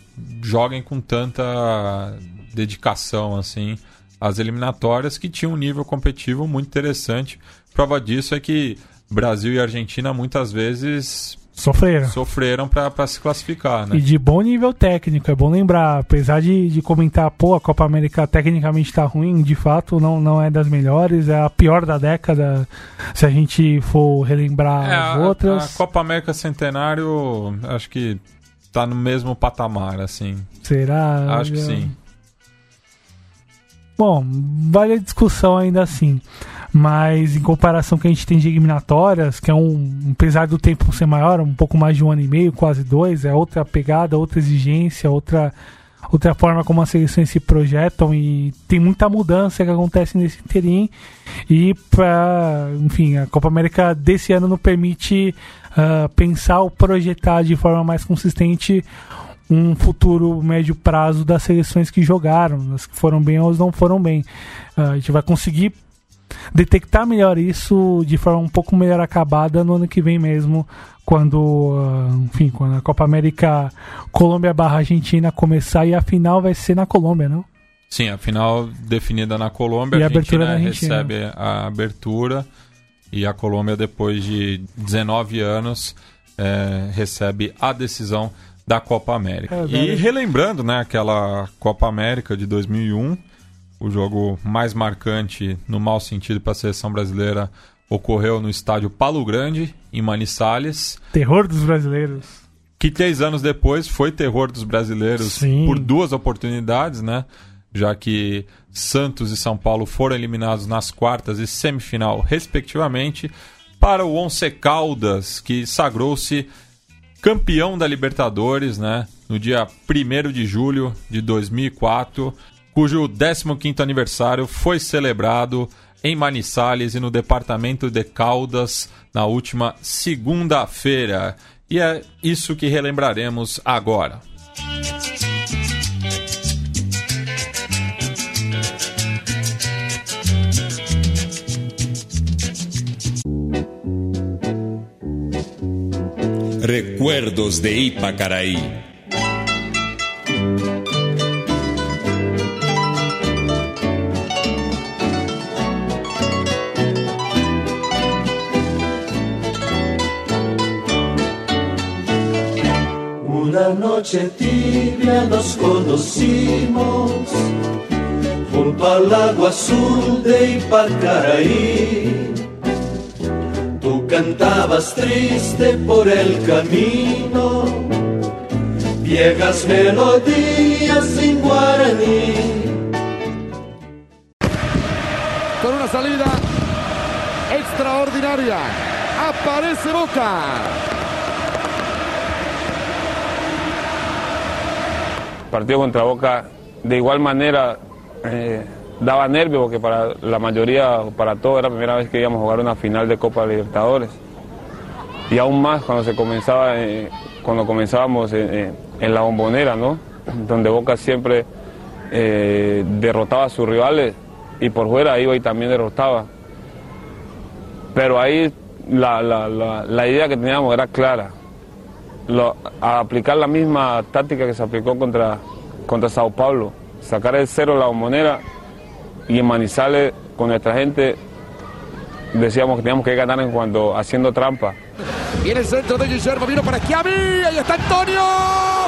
joguem com tanta dedicação, assim, às eliminatórias que tinham um nível competitivo muito interessante. Prova disso é que Brasil e Argentina muitas vezes Sofreram. sofreram para se classificar, né? E de bom nível técnico, é bom lembrar. Apesar de, de comentar, pô, a Copa América tecnicamente tá ruim, de fato não, não é das melhores, é a pior da década, se a gente for relembrar É, as a, outras. a Copa América Centenário, acho que tá no mesmo patamar, assim. Será? Acho que sim. Bom, vale a discussão ainda assim. Mas em comparação que a gente tem de eliminatórias, que é um, apesar do tempo ser maior, um pouco mais de um ano e meio, quase dois, é outra pegada, outra exigência, outra, outra forma como as seleções se projetam e tem muita mudança que acontece nesse interim. E pra, enfim, a Copa América desse ano não permite ah, pensar ou projetar de forma mais consistente um futuro médio prazo das seleções que jogaram, as que foram bem ou as não foram bem. Ah, a gente vai conseguir detectar melhor isso de forma um pouco melhor acabada no ano que vem mesmo, quando, ah, enfim, quando a Copa América Colômbia barra Argentina começar e a final vai ser na Colômbia, não? Sim, a final definida na Colômbia, E a a abertura Argentina na Argentina. recebe a abertura e a Colômbia, depois de 19 anos, eh, recebe a decisão da Copa América. É, e relembrando né, aquela Copa América de 2001, o jogo mais marcante, no mau sentido para a seleção brasileira, ocorreu no estádio Palo Grande, em Manizales, Terror dos brasileiros. que três anos depois foi terror dos brasileiros Sim. por duas oportunidades, né? Já que Santos e São Paulo foram eliminados nas quartas e semifinal, respectivamente, para o Once Caldas, que sagrou-se campeão da Libertadores, né? No dia 1 de julho de 2004, cujo 15º aniversário foi celebrado em Manizales e no departamento de Caldas na última segunda-feira. E é isso que relembraremos agora. Recuerdos de Ipacaraí. Una noche tibia nos conocimos junto al agua azul de Ipacaraí. Tú cantabas triste por el camino, viejas melodías en guaraní. con una salida extraordinaria. Aparece Boca. Partido contra Boca de igual manera eh, daba nervio porque para la mayoría, para todos, era la primera vez que íbamos a jugar una final de Copa Libertadores. Y aún más cuando se comenzaba, eh, cuando comenzábamos eh, en la bombonera, ¿no? Donde Boca siempre derrotaba a sus rivales y por fuera iba y también derrotaba. Pero ahí la idea que teníamos era clara lo- a aplicar la misma táctica que se aplicó contra, contra Sao Paulo, sacar el cero la bombonera y en Manizales con nuestra gente decíamos que teníamos que ganar en cuanto haciendo trampa. Viene el centro de Guillermo, vino para Chiavi, ahí está Antonio,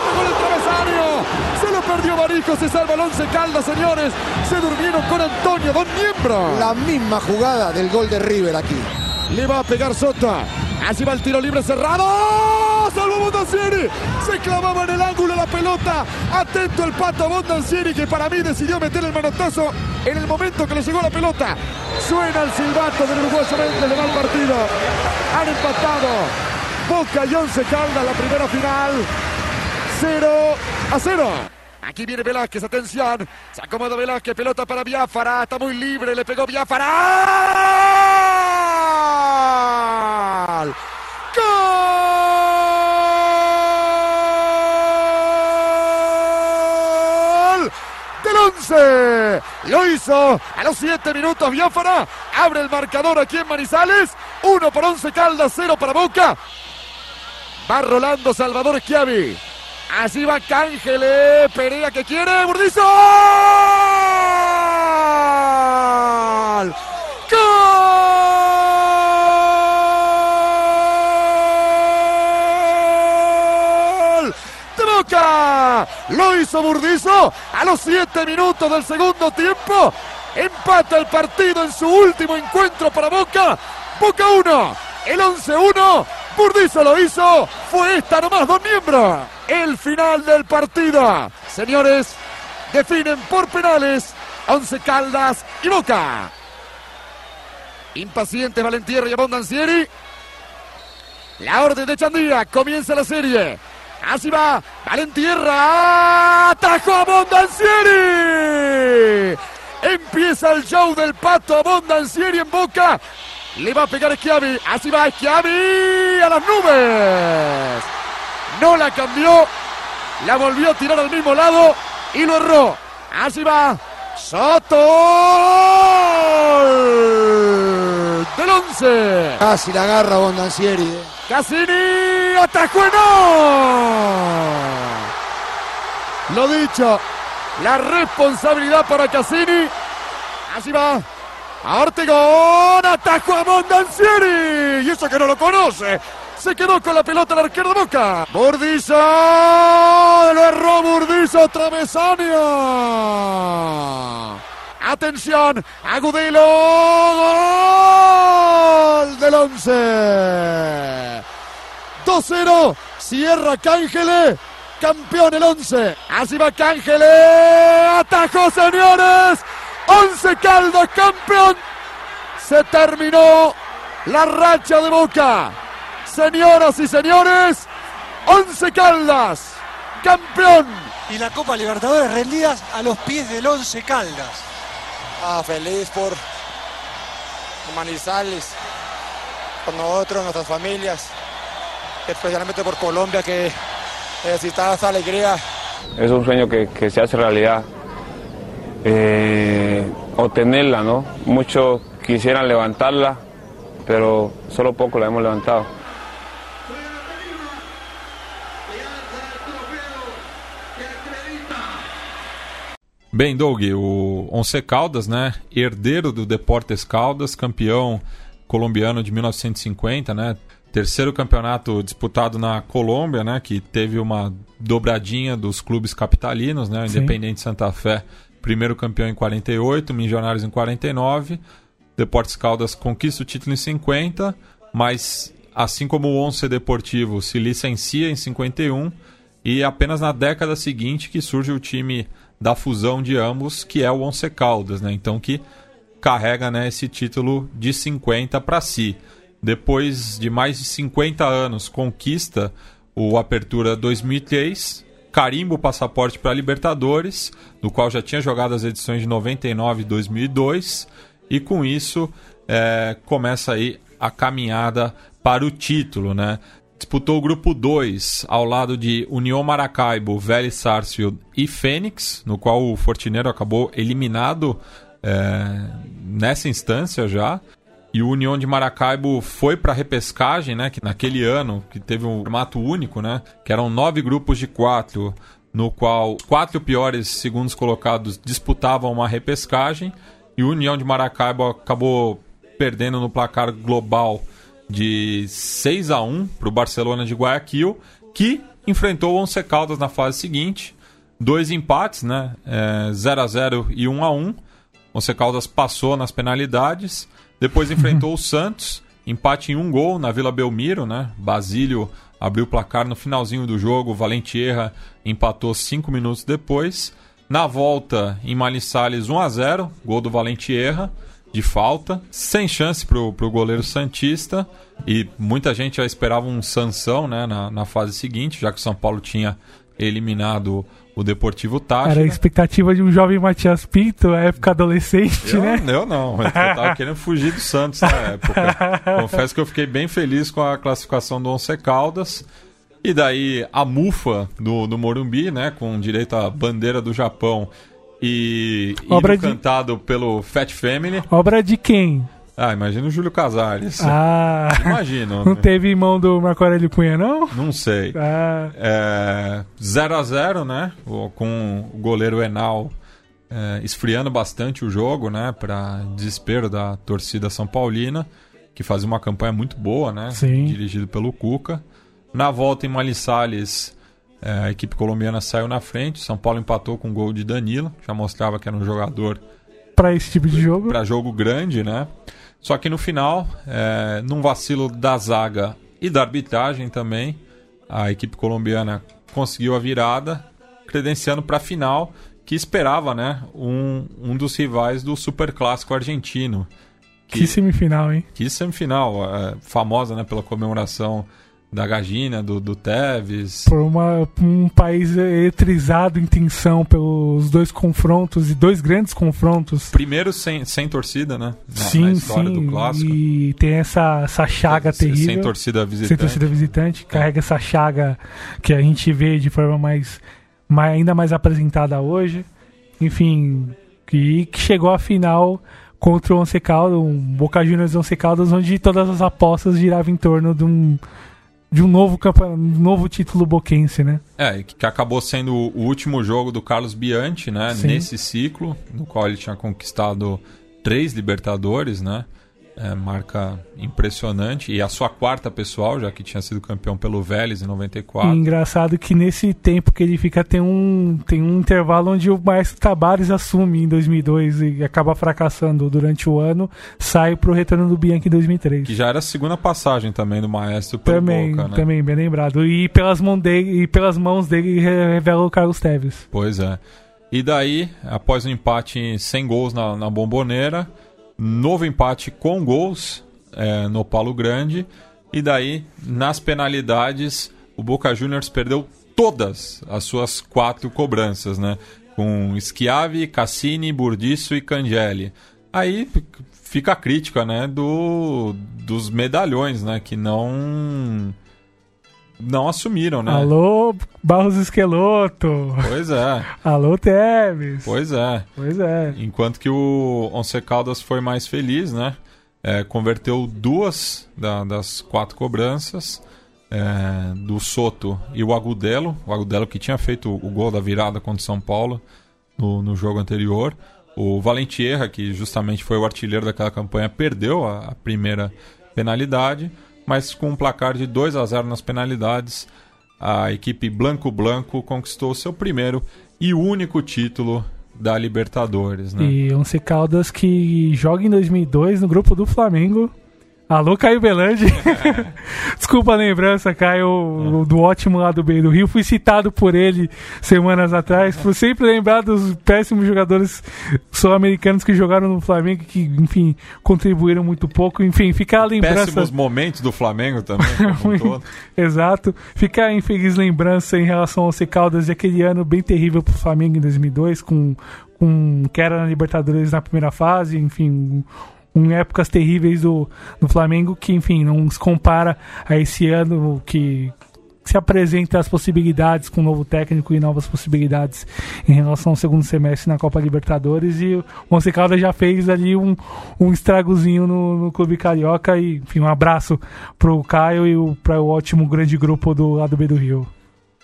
pegó en el travesaño, se lo perdió Marico, se salva el once Caldas, señores, se durmieron con Antonio, Don Miembro. La misma jugada del gol de River aquí. Le va a pegar Sota, allí va el tiro libre cerrado, salvo Bondancieri. Se clavaba en el ángulo la pelota. Atento el pato Bondancieri que para mí decidió meter el manotazo en el momento que le llegó la pelota. Suena el silbato del uruguayo Méndez de mal partido. Han empatado Boca y Once Caldas la primera final. 0 a 0. Aquí viene Velázquez, atención. Se acomoda Velázquez, pelota para Biafara. Está muy libre, le pegó Biafara. 11. Lo hizo a los 7 minutos Biafara. Abre el marcador aquí en Manizales. 1 por 11 Caldas, 0 para Boca. Va rolando Salvador Schiavi. Así va Cángele. Perea que quiere. Burdizo. ¡Gol! ¡Gol! ¡De Boca! Lo hizo Burdizo a los 7 minutos del segundo tiempo. Empata el partido en su último encuentro para Boca. Boca 1, el 11-1. Burdizo lo hizo. Fue esta nomás, dos miembros. El final del partido. Señores, definen por penales. Once Caldas y Boca. Impaciente Valentierra y Abondancieri. La orden de Chandía. Comienza la serie. Así va. Valentierra. Atajo a Abondancieri. Empieza el show del pato Abondancieri en Boca. Le va a pegar Schiavi. Así va Schiavi a las nubes. No la cambió. La volvió a tirar al mismo lado y lo erró. Así va. Soto. Del 11. Casi la agarra Bondancieri. eh. Cassini atajó no. Lo dicho, la responsabilidad para Cassini. Así va. A Ortegón, atajo a Mondancieri. Y eso que no lo conoce. Se quedó con la pelota el arquero de Boca. Burdizo. Lo erró Burdizo. Travesaño. Atención. Agudelo. Gol del 11. 2-0. Cierra Cángele. Campeón el 11. Así va Cángele. Atajo, señores. 11 Caldas, campeón. Se terminó la racha de Boca. Señoras y señores, 11 Caldas, campeón. Y la Copa Libertadores rendidas a los pies del Once Caldas. Ah, feliz por Manizales, por nosotros, nuestras familias, especialmente por Colombia que necesitaba esa alegría. Es un sueño que, que se hace realidad. Eh, obtenerla, ¿no? Muchos quisieran levantarla, pero solo poco la hemos levantado. Bem, Doug, o Once Caldas, né, herdeiro do Deportes Caldas, campeão colombiano de 1950, né, terceiro campeonato disputado na Colômbia, né, que teve uma dobradinha dos clubes capitalinos, né. Independente Santa Fé, primeiro campeão em 48, Milionários em 49, Deportes Caldas conquista o título em 50, mas assim como o Once Deportivo se licencia em 51 e apenas na década seguinte que surge o time da fusão de ambos, que é o Once Caldas, né? Então que carrega né, esse título de 50 para si. Depois de mais de 50 anos, conquista o Apertura 2003, carimba o passaporte para Libertadores, no qual já tinha jogado as edições de 99 e 2002, e com isso é, começa aí a caminhada para o título, né? Disputou o grupo 2 ao lado de União Maracaibo, Vélez Sarsfield e Fênix, no qual o Fortineiro acabou eliminado é, nessa instância já. E o União de Maracaibo foi para a repescagem, né? Que naquele ano que teve um formato único, né? Que eram nove grupos de quatro, no qual quatro piores segundos colocados disputavam uma repescagem. E o União de Maracaibo acabou perdendo no placar global de 6 a 1 para o Barcelona de Guayaquil, que enfrentou o Once Caldas na fase seguinte. Dois empates, né? É, 0 a 0 e 1 a 1 Once Caldas passou nas penalidades. Depois enfrentou o Santos, empate em um gol na Vila Belmiro, né? Basílio abriu o placar no finalzinho do jogo. Valentierra empatou cinco minutos depois. Na volta, em Manizales 1 a 0 gol do Valentierra de falta, sem chance para o goleiro Santista. E muita gente já esperava um sanção né, na, na fase seguinte, já que o São Paulo tinha eliminado o Deportivo Táchira. Era a expectativa de um jovem Matias Pinto, a época adolescente, eu, né? Eu não, eu tava querendo fugir do Santos na época. Confesso que eu fiquei bem feliz com a classificação do Once Caldas. E daí a mufa do, do Morumbi, né? Com direito à bandeira do Japão e Obra de... cantado pelo Fat Family. Obra de quem? Ah, imagina o Júlio Casares. Ah, imagino. Não teve mão do Marco Aurélio Cunha, não? Não sei. Ah. É, 0 a 0 né? Com o goleiro Enal é, esfriando bastante o jogo, né? Para desespero da torcida São Paulina, que fazia uma campanha muito boa, né? Sim. Dirigido pelo Cuca. Na volta em Malissales, é, a equipe colombiana saiu na frente. São Paulo empatou com o gol de Danilo, já mostrava que era um jogador para esse tipo de jogo. Para jogo grande, né? Só que no final, é, num vacilo da zaga e da arbitragem também, a equipe colombiana conseguiu a virada, credenciando para a final, que esperava, né, um, um dos rivais do Super Clássico argentino. Que, que semifinal, hein? Que semifinal, é, famosa, né, pela comemoração da Gagina, do, do Tevez. Por uma, um país eletrizado em tensão pelos dois confrontos e dois grandes confrontos. Primeiro sem, sem torcida, né? Na, sim, na história sim. do clássico. E tem essa, essa chaga sem, terrível. Sem torcida visitante. Sem torcida visitante. Carrega essa chaga que a gente vê de forma mais, mais ainda mais apresentada hoje. Enfim, que, que chegou à final contra o Once Caldas, um Boca Juniors Once Caldas, onde todas as apostas giravam em torno de um de um novo, novo título boquense, né? É, que acabou sendo o último jogo do Carlos Bianchi, né? Sim. Nesse ciclo, no qual ele tinha conquistado três Libertadores, né? É, marca impressionante. E a sua quarta pessoal, já que tinha sido campeão pelo Vélez em 94. E engraçado que nesse tempo que ele fica tem um, tem um intervalo onde o Maestro Tabares assume em 2002 e acaba fracassando durante o ano, sai pro retorno do Bianchi em 2003. Que já era a segunda passagem também do Maestro pelo também, Boca, né? Também, bem lembrado. E pelas, mãos dele, e pelas mãos dele revela o Carlos Teves. Pois é. E daí, após um empate sem gols na, na bomboneira Novo empate com gols é, no Paulo Grande. E daí, nas penalidades, o Boca Juniors perdeu todas as suas quatro cobranças, né? Com Schiavi, Cassini, Burdiço e Cangeli. Aí fica a crítica, né? Do, dos medalhões, né? Que não não assumiram, né? Alô, Barros Esqueloto. Pois é. Alô, Teves. Pois é. Pois é. Enquanto que o Once Caldas foi mais feliz, né? É, converteu duas da, das quatro cobranças é, do Soto e o Agudelo. O Agudelo que tinha feito o gol da virada contra o São Paulo no, no jogo anterior. O Valentierra, que justamente foi o artilheiro daquela campanha, perdeu a, a primeira penalidade mas com um placar de 2 a 0 nas penalidades, a equipe Blanco Blanco conquistou seu primeiro e único título da Libertadores. Né? E Once Caldas que joga em 2002 no grupo do Flamengo Alô, Caio Belandi. Desculpa a lembrança, Caio, do ótimo lado B do Rio. Fui citado por ele semanas atrás, por sempre lembrar dos péssimos jogadores sul-americanos que jogaram no Flamengo, que, enfim, contribuíram muito pouco. Enfim, fica a lembrança. Péssimos momentos do Flamengo também, como um Exato. Fica a infeliz lembrança em relação ao Caldas de aquele ano bem terrível para o Flamengo em 2002, com, com queda na Libertadores na primeira fase, enfim em épocas terríveis do, do Flamengo, que, enfim, não se compara a esse ano que se apresenta as possibilidades com um novo técnico e novas possibilidades em relação ao segundo semestre na Copa Libertadores e o Once Caldas já fez ali um, um estragozinho no, no Clube Carioca e enfim, um abraço pro Caio e para o ótimo grande grupo do lado B do Rio.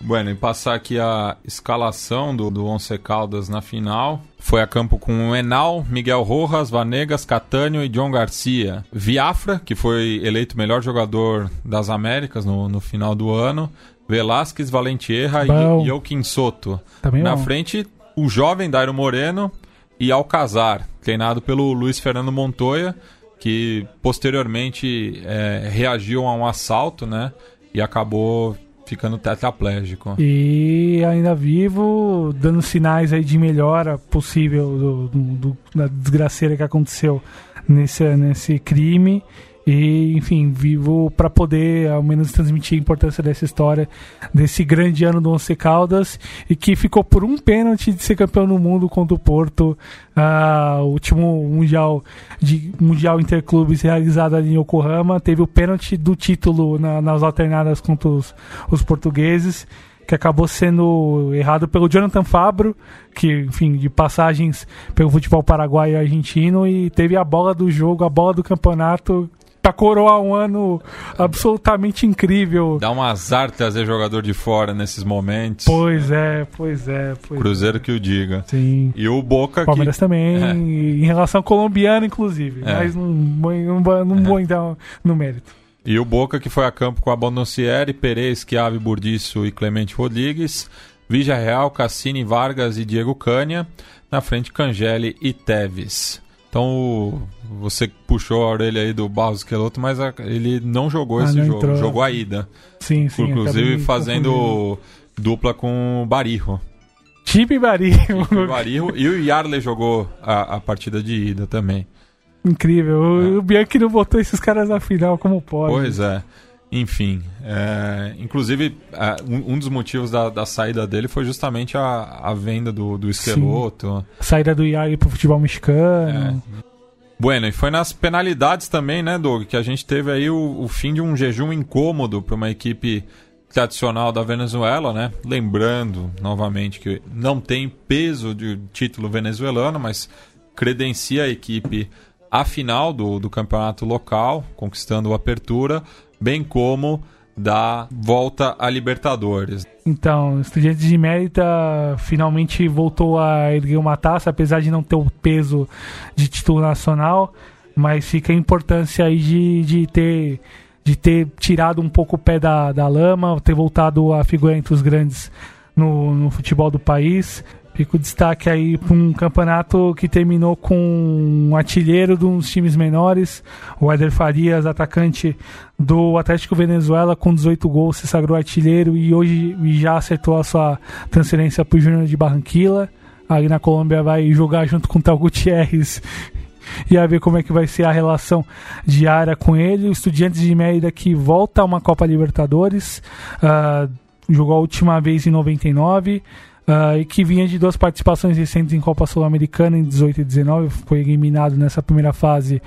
Bueno, e passar aqui a escalação do, do Once Caldas na final. Foi a campo com o Enal, Miguel Rojas, Vanegas, Catânio e John Garcia. Viafra, que foi eleito melhor jogador das Américas no, no final do ano. Velasquez, Valentierra bom. e Joaquim Soto. Também na bom. frente, o jovem Dairo Moreno e Alcazar, treinado pelo Luiz Fernando Montoya, que posteriormente é, reagiu a um assalto, né? e acabou ficando tetraplégico. E ainda vivo, dando sinais aí de melhora possível do, do, do, da desgraceira que aconteceu nesse, nesse crime. E, enfim, vivo para poder ao menos transmitir a importância dessa história, desse grande ano do Once Caldas, e que ficou por um pênalti de ser campeão do mundo contra o Porto, uh, o último mundial, de, mundial Interclubes realizado ali em Yokohama. Teve o pênalti do título na, nas alternadas contra os, os portugueses que acabou sendo errado pelo Jonathan Fabro, que, enfim, de passagens pelo futebol paraguaio e argentino, e teve a bola do jogo, a bola do campeonato pra coroar um ano absolutamente incrível. Dá um azar trazer jogador de fora nesses momentos. Pois é, pois é. Pois Cruzeiro é. que o diga. Sim. E o Boca Palmeiras que... também, É. em relação ao colombiano, inclusive. É. Mas não, não, vou- não vou entrar no mérito. E o Boca que foi a campo com a Bononcieri, Perez, Chiave, Burdiço e Clemente Rodrigues. Vigia Real, Cassini, Vargas e Diego Cândia. Na frente, Cangeli e Teves. Então, você puxou a orelha aí do Barros Esqueloto, mas ele não jogou Ah, esse não jogo. entrou. Jogou a ida. Sim, sim. Inclusive fazendo dupla com o Barirro. Chip e Barinho. O Barirro e o Yarley jogou a, a partida de ida também. Incrível. O, o Bianchi não botou esses caras na final, como pode? Pois é. Enfim, é, inclusive é, um, dos motivos da, da saída dele foi justamente a, a venda do, do Esqueloto. Saída do Iago pro futebol mexicano. Bueno, e foi nas penalidades também, né, Doug, que a gente teve aí o, o fim de um jejum incômodo para uma equipe tradicional da Venezuela, né? Lembrando novamente que não tem peso de título venezuelano, mas credencia a equipe à final do, do campeonato local, conquistando a apertura, bem como da volta a Libertadores. Então, o Estudiantes de Mérida finalmente voltou a erguer uma taça, apesar de não ter o peso de título nacional, mas fica a importância aí de, de ter de ter tirado um pouco o pé da, da lama, ter voltado a figurar entre os grandes no, no futebol do país. Fica o destaque aí para um campeonato que terminou com um artilheiro de uns times menores, o Éder Farias, atacante do Atlético Venezuela, com 18 gols, se sagrou artilheiro e hoje já acertou a sua transferência para o Júnior de Barranquilla. Ali na Colômbia vai jogar junto com o Tal Gutierrez e a ver como é que vai ser a relação diária com ele. O Estudiantes de Mérida que volta a uma Copa Libertadores, ah, jogou a última vez em 99. Ah, e que vinha de duas participações recentes em Copa Sul-Americana em 18 e 19, foi eliminado nessa primeira fase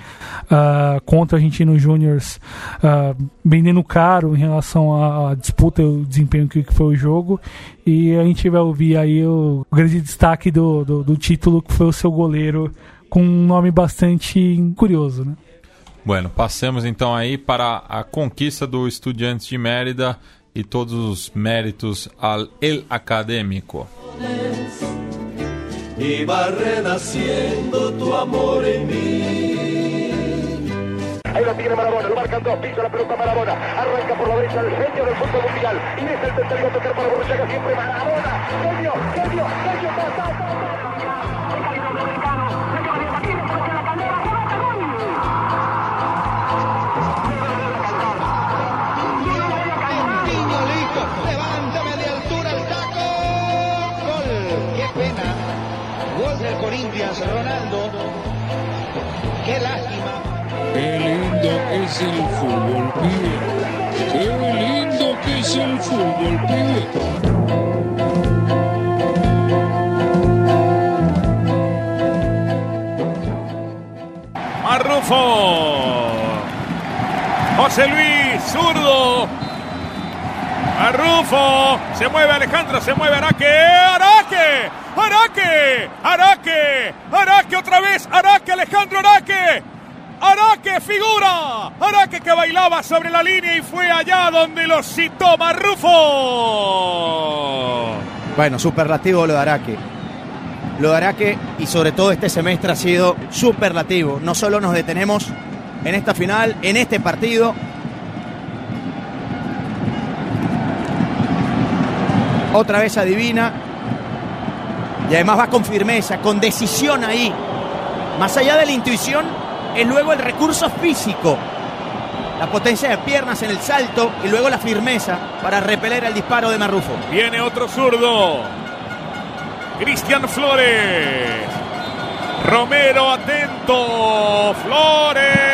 ah, contra Argentino Júnior, ah, vendendo caro em relação à, disputa e o desempenho que, foi o jogo. E a gente vai ouvir aí o, grande destaque do, do, do título, que foi o seu goleiro, com um nome bastante curioso, né? Bueno, passemos então aí para a conquista do Estudiantes de Mérida e todos os méritos ao El Académico. y va renaciendo tu amor en mí. Ahí lo tiene Marabona, lo marcan dos, pisa la pelota Marabona, arranca por la derecha el genio del fútbol mundial y deja el tercero a tocar para Borruchaga siempre Marabona, genio, genio, el fútbol, pibe. Qué lindo que es el fútbol, pibe. Marrufo. José Luis, zurdo. Marrufo. Se mueve Alejandro, se mueve Araque. Araque. Araque. Araque. Araque otra vez. Araque, Alejandro Araque. Araque figura. Araque que bailaba sobre la línea y fue allá donde lo citó Marrufo. Bueno, superlativo lo de Araque. Lo de Araque y sobre todo este semestre ha sido superlativo. No solo nos detenemos en esta final, en este partido. Otra vez adivina. Y además va con firmeza, con decisión ahí. Más allá de la intuición, es luego el recurso físico. La potencia de piernas en el salto y luego la firmeza para repeler el disparo de Marrufo. Viene otro zurdo. Cristian Flores. Romero atento. Flores.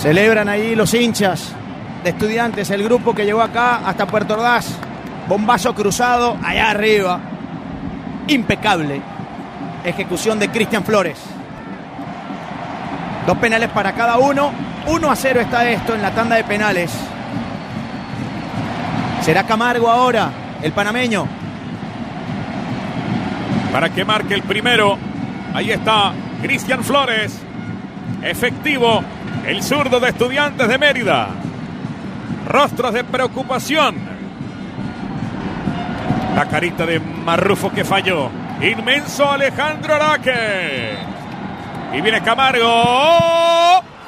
Celebran ahí los hinchas de estudiantes, el grupo que llegó acá hasta Puerto Ordaz. Bombazo cruzado allá arriba. Impecable. Ejecución de Cristian Flores. Dos penales para cada uno. 1 a 0 está esto en la tanda de penales. Será Camargo ahora, el panameño. Para que marque el primero. Ahí está Cristian Flores. Efectivo. El zurdo de estudiantes de Mérida. Rostros de preocupación. La carita de Marrufo que falló. Inmenso Alejandro Araque. Y viene Camargo.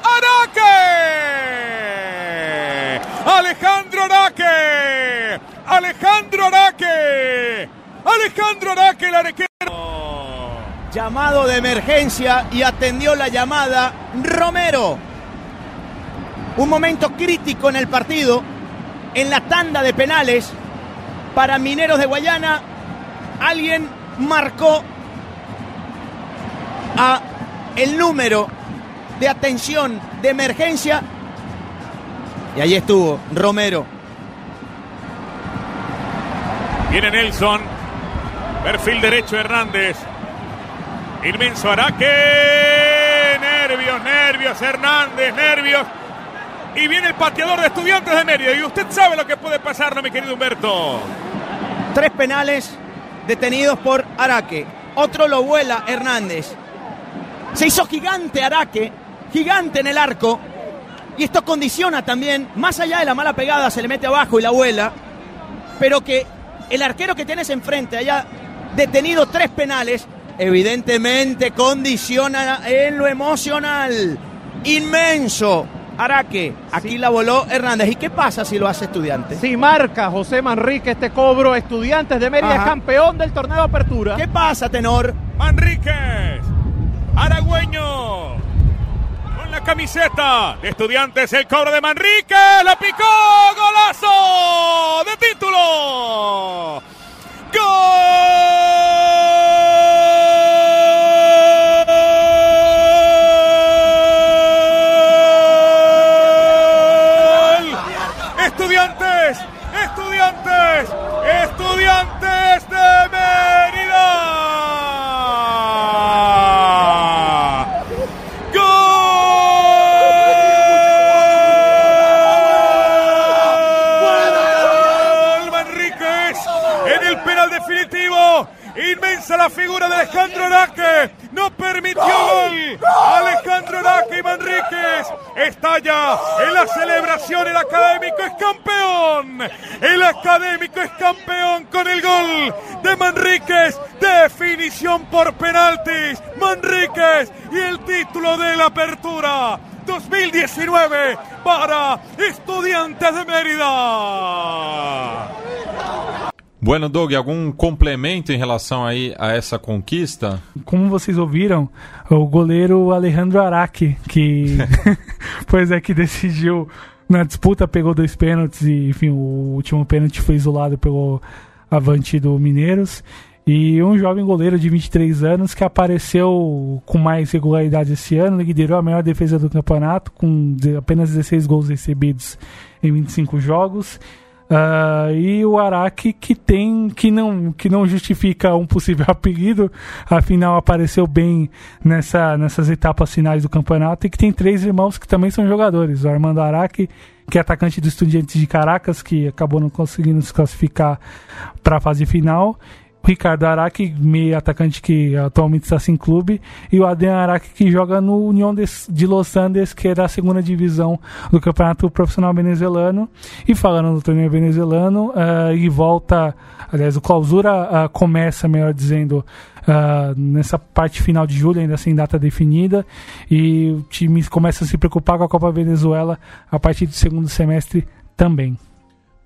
¡Araque! Alejandro Araque. Alejandro Araque. Alejandro Araque, el arquero. Llamado de emergencia y atendió la llamada Romero. Un momento crítico en el partido, en la tanda de penales para Mineros de Guayana. Alguien marcó a el número de atención de emergencia y ahí estuvo Romero. Viene Nelson. Perfil derecho Hernández. Inmenso Araque. Nervios, nervios, Hernández, nervios. Y viene el pateador de estudiantes de Mérida. Y usted sabe lo que puede pasarlo, mi querido Humberto. Tres penales detenidos por Araque. Otro lo vuela Hernández. Se hizo gigante Araque, gigante en el arco. Y esto condiciona también, más allá de la mala pegada, se le mete abajo y la vuela. Pero que el arquero que tienes enfrente haya detenido tres penales, evidentemente condiciona en lo emocional. Inmenso. Araque, aquí la voló Hernández. ¿Y qué pasa si lo hace estudiante? Si marca José Manrique este cobro, Estudiantes de Mérida es campeón del torneo de apertura. ¿Qué pasa, tenor? Manríquez. Aragüeño. Con la camiseta de estudiantes. El cobro de Manrique. La picó. Golazo de título. ¡Gol! Alejandro Araque. No permitió gol. Alejandro Araque y Manríquez estalla en la celebración. El académico es campeón. El académico es campeón con el gol de Manríquez. Definición por penaltis. Manríquez y el título de la apertura. 2019 para Estudiantes de Mérida. Bueno, Doug, algum complemento em relação aí a essa conquista? Como vocês ouviram, o goleiro Alejandro Araque, que pois é que decidiu na disputa, pegou dois pênaltis e, enfim, o último pênalti foi isolado pelo avante do Mineiros. E um jovem goleiro de 23 anos que apareceu com mais regularidade esse ano, liderou a maior defesa do campeonato, com apenas 16 gols recebidos em 25 jogos. Ah, e o Araki que tem que não que não justifica um possível apelido, afinal apareceu bem nessa, nessas etapas finais do campeonato e que tem três irmãos que também são jogadores, o Armando Araki, que é atacante do Estudiantes de Caracas, que acabou não conseguindo se classificar para a fase final. Ricardo Araque, meio atacante que atualmente está sem clube, e o Adrian Araque, que joga no União de, de Los Andes, que é da segunda divisão do campeonato profissional venezuelano. E falando do torneio venezuelano, uh, e volta, aliás, o clausura uh, começa, melhor dizendo, uh, nessa parte final de julho, ainda sem data definida, e o time começa a se preocupar com a Copa Venezuela a partir do segundo semestre também.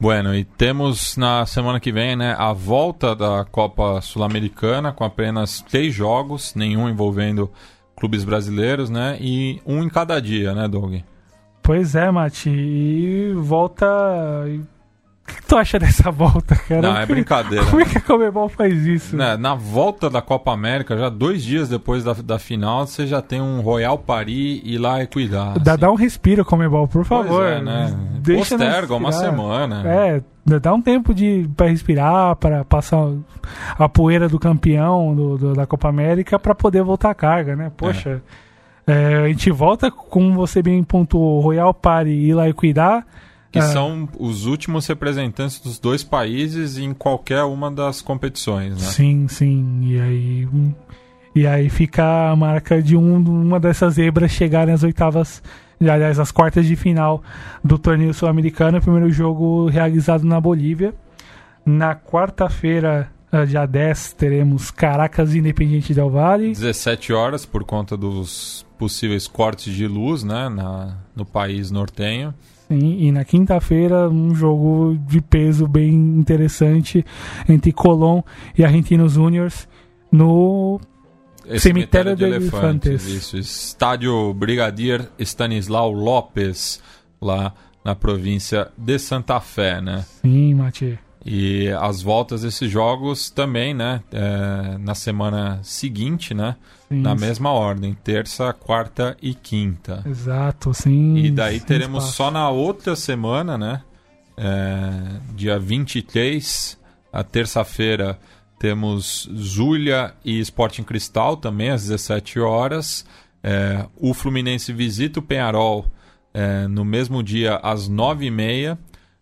Bueno, e temos na semana que vem né, a volta da Copa Sul-Americana com apenas três jogos, nenhum envolvendo clubes brasileiros, né? E um em cada dia, né, Doug? Pois é, Mati. E volta. O que tu acha dessa volta, cara? Não, é brincadeira. Como é que a Comebol faz isso? Né, na volta da Copa América, já dois dias depois da, da final, você já tem um Royal Paris e lá é cuidar. Dá, dá um respiro, Comebol, por favor. Pois é, né? Deixa Posterga uma semana. É, dá um tempo de para respirar, para passar a poeira do campeão do, do- da Copa América para poder voltar a carga, né? Poxa, é, a gente volta, como você bem pontuou, Royal Party e lá e cuidar. Que Ah, são os últimos representantes dos dois países em qualquer uma das competições, né? Sim, sim. E aí, e aí fica a marca de um, uma dessas zebras chegarem às oitavas, aliás, às quartas de final do torneio sul-americano. Primeiro jogo realizado na Bolívia. Na quarta-feira, eh, dia 10, teremos Caracas Independiente Del Valle. 17 horas por conta dos possíveis cortes de luz, né, na, no país nortenho. Sim, e na quinta-feira, um jogo de peso bem interessante entre Colón e Argentinos Juniors no Cemitério de Elefantes. Isso, estádio Brigadier Stanislau Lopes, lá na província de Santa Fé, né? Sim, Mati. E as voltas desses jogos também, né? é, na semana seguinte, né? Sim. Na mesma ordem, terça, quarta e quinta. Exato, sim. E daí sem teremos espaço. só na outra semana, né? É, dia 23, a terça-feira, temos Zulia e Sporting Cristal também às 17 horas. É, o Fluminense visita o Penharol é, no mesmo dia às 9h30.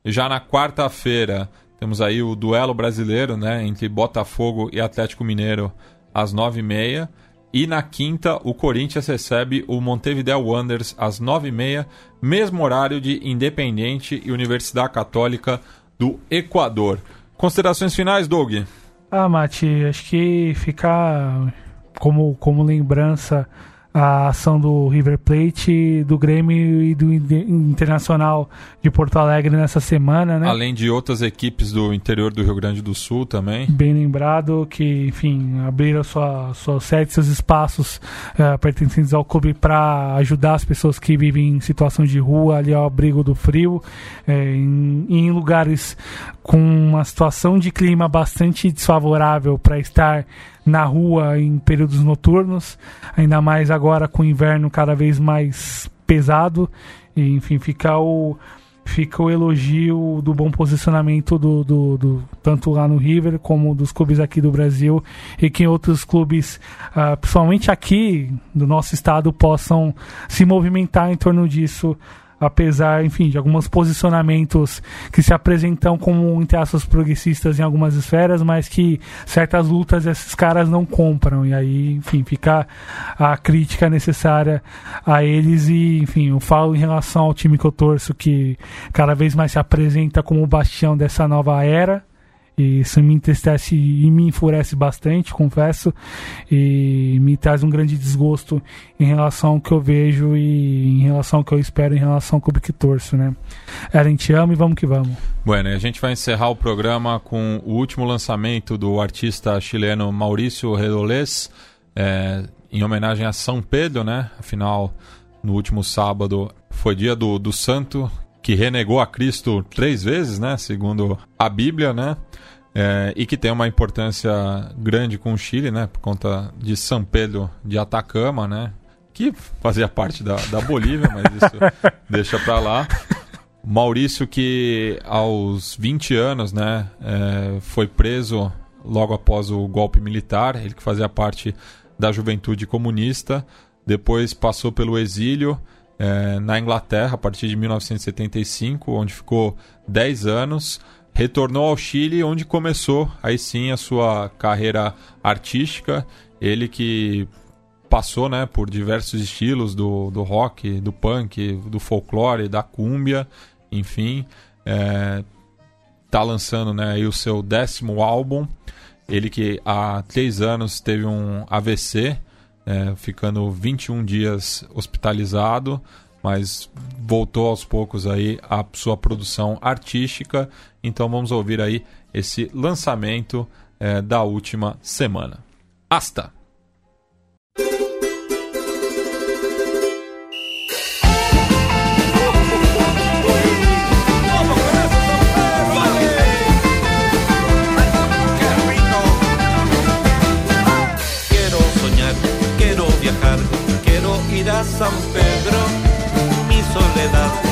Já na quarta-feira, temos aí o duelo brasileiro né, entre Botafogo e Atlético Mineiro às 9h30. E na quinta, o Corinthians recebe o Montevideo Wanderers às 9h30, mesmo horário de Independente e Universidade Católica do Equador. Considerações finais, Doug? Ah, Mati, acho que ficar como, como lembrança a ação do River Plate, do Grêmio e do Internacional de Porto Alegre nessa semana, né? Além de outras equipes do interior do Rio Grande do Sul também. Bem lembrado que, enfim, abriram sua, sua sede, seus espaços eh, pertencentes ao clube para ajudar as pessoas que vivem em situação de rua, ali ao abrigo do frio, eh, em, em lugares com uma situação de clima bastante desfavorável para estar na rua em períodos noturnos, ainda mais agora com o inverno cada vez mais pesado. E, enfim, fica o, fica o elogio do bom posicionamento do, do, do- tanto lá no River como dos clubes aqui do Brasil e que outros clubes, ah, principalmente aqui do nosso estado, possam se movimentar em torno disso. Apesar, enfim, de alguns posicionamentos que se apresentam como, entre aspas, progressistas em algumas esferas, mas que certas lutas esses caras não compram. E aí, enfim, fica a crítica necessária a eles. E, enfim, eu falo em relação ao time que eu torço, que cada vez mais se apresenta como o bastião dessa nova era. E isso me entristece e me enfurece bastante, confesso. E me traz um grande desgosto em relação ao que eu vejo e em relação ao que eu espero em relação ao clube que torço, né? Eren, te amo e vamos que vamos. Bueno, e a gente vai encerrar o programa com o último lançamento do artista chileno Maurício Redolés, é, em homenagem a São Pedro, né? Afinal, no último sábado foi dia do, do santo que renegou a Cristo três vezes, né? Segundo a Bíblia, né? É, e que tem uma importância grande com o Chile, né? Por conta de São Pedro de Atacama, né? Que fazia parte da, da Bolívia, mas isso deixa pra lá. Maurício que aos 20 anos, né, é, foi preso logo após o golpe militar, ele que fazia parte da juventude comunista, depois passou pelo exílio é, na Inglaterra a partir de 1975, onde ficou 10 anos, retornou ao Chile, onde começou aí sim a sua carreira artística, ele que passou né, por diversos estilos do, do rock, do punk, do folclore, da cúmbia, enfim, é, tá lançando né, aí o seu décimo álbum. Ele que há três anos teve um AVC, é, ficando 21 dias hospitalizado mas voltou aos poucos aí a sua produção artística. Então vamos ouvir aí esse lançamento é, da última semana. Hasta! Viajar, ir a San Pedro soledad.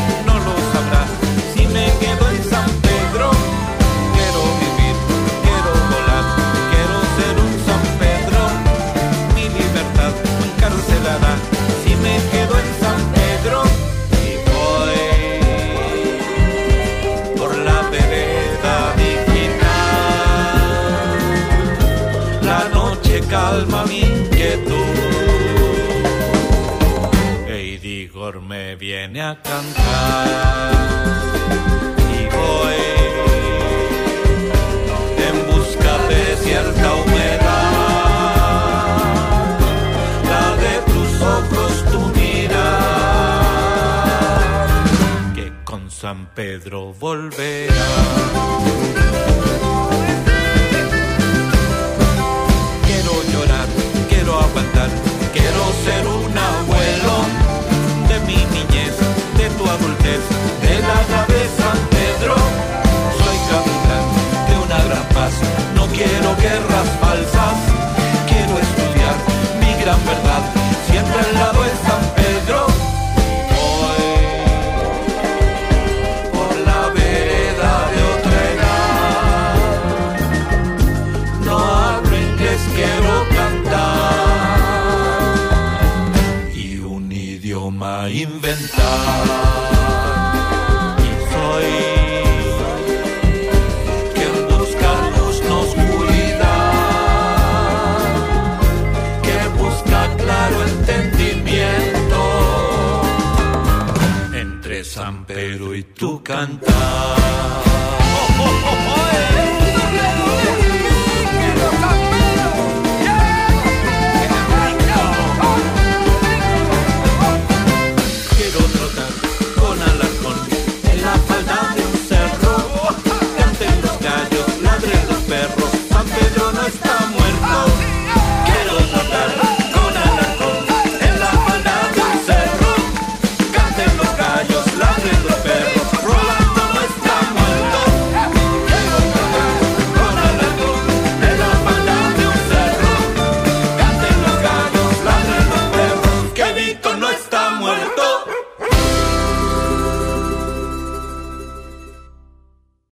that all.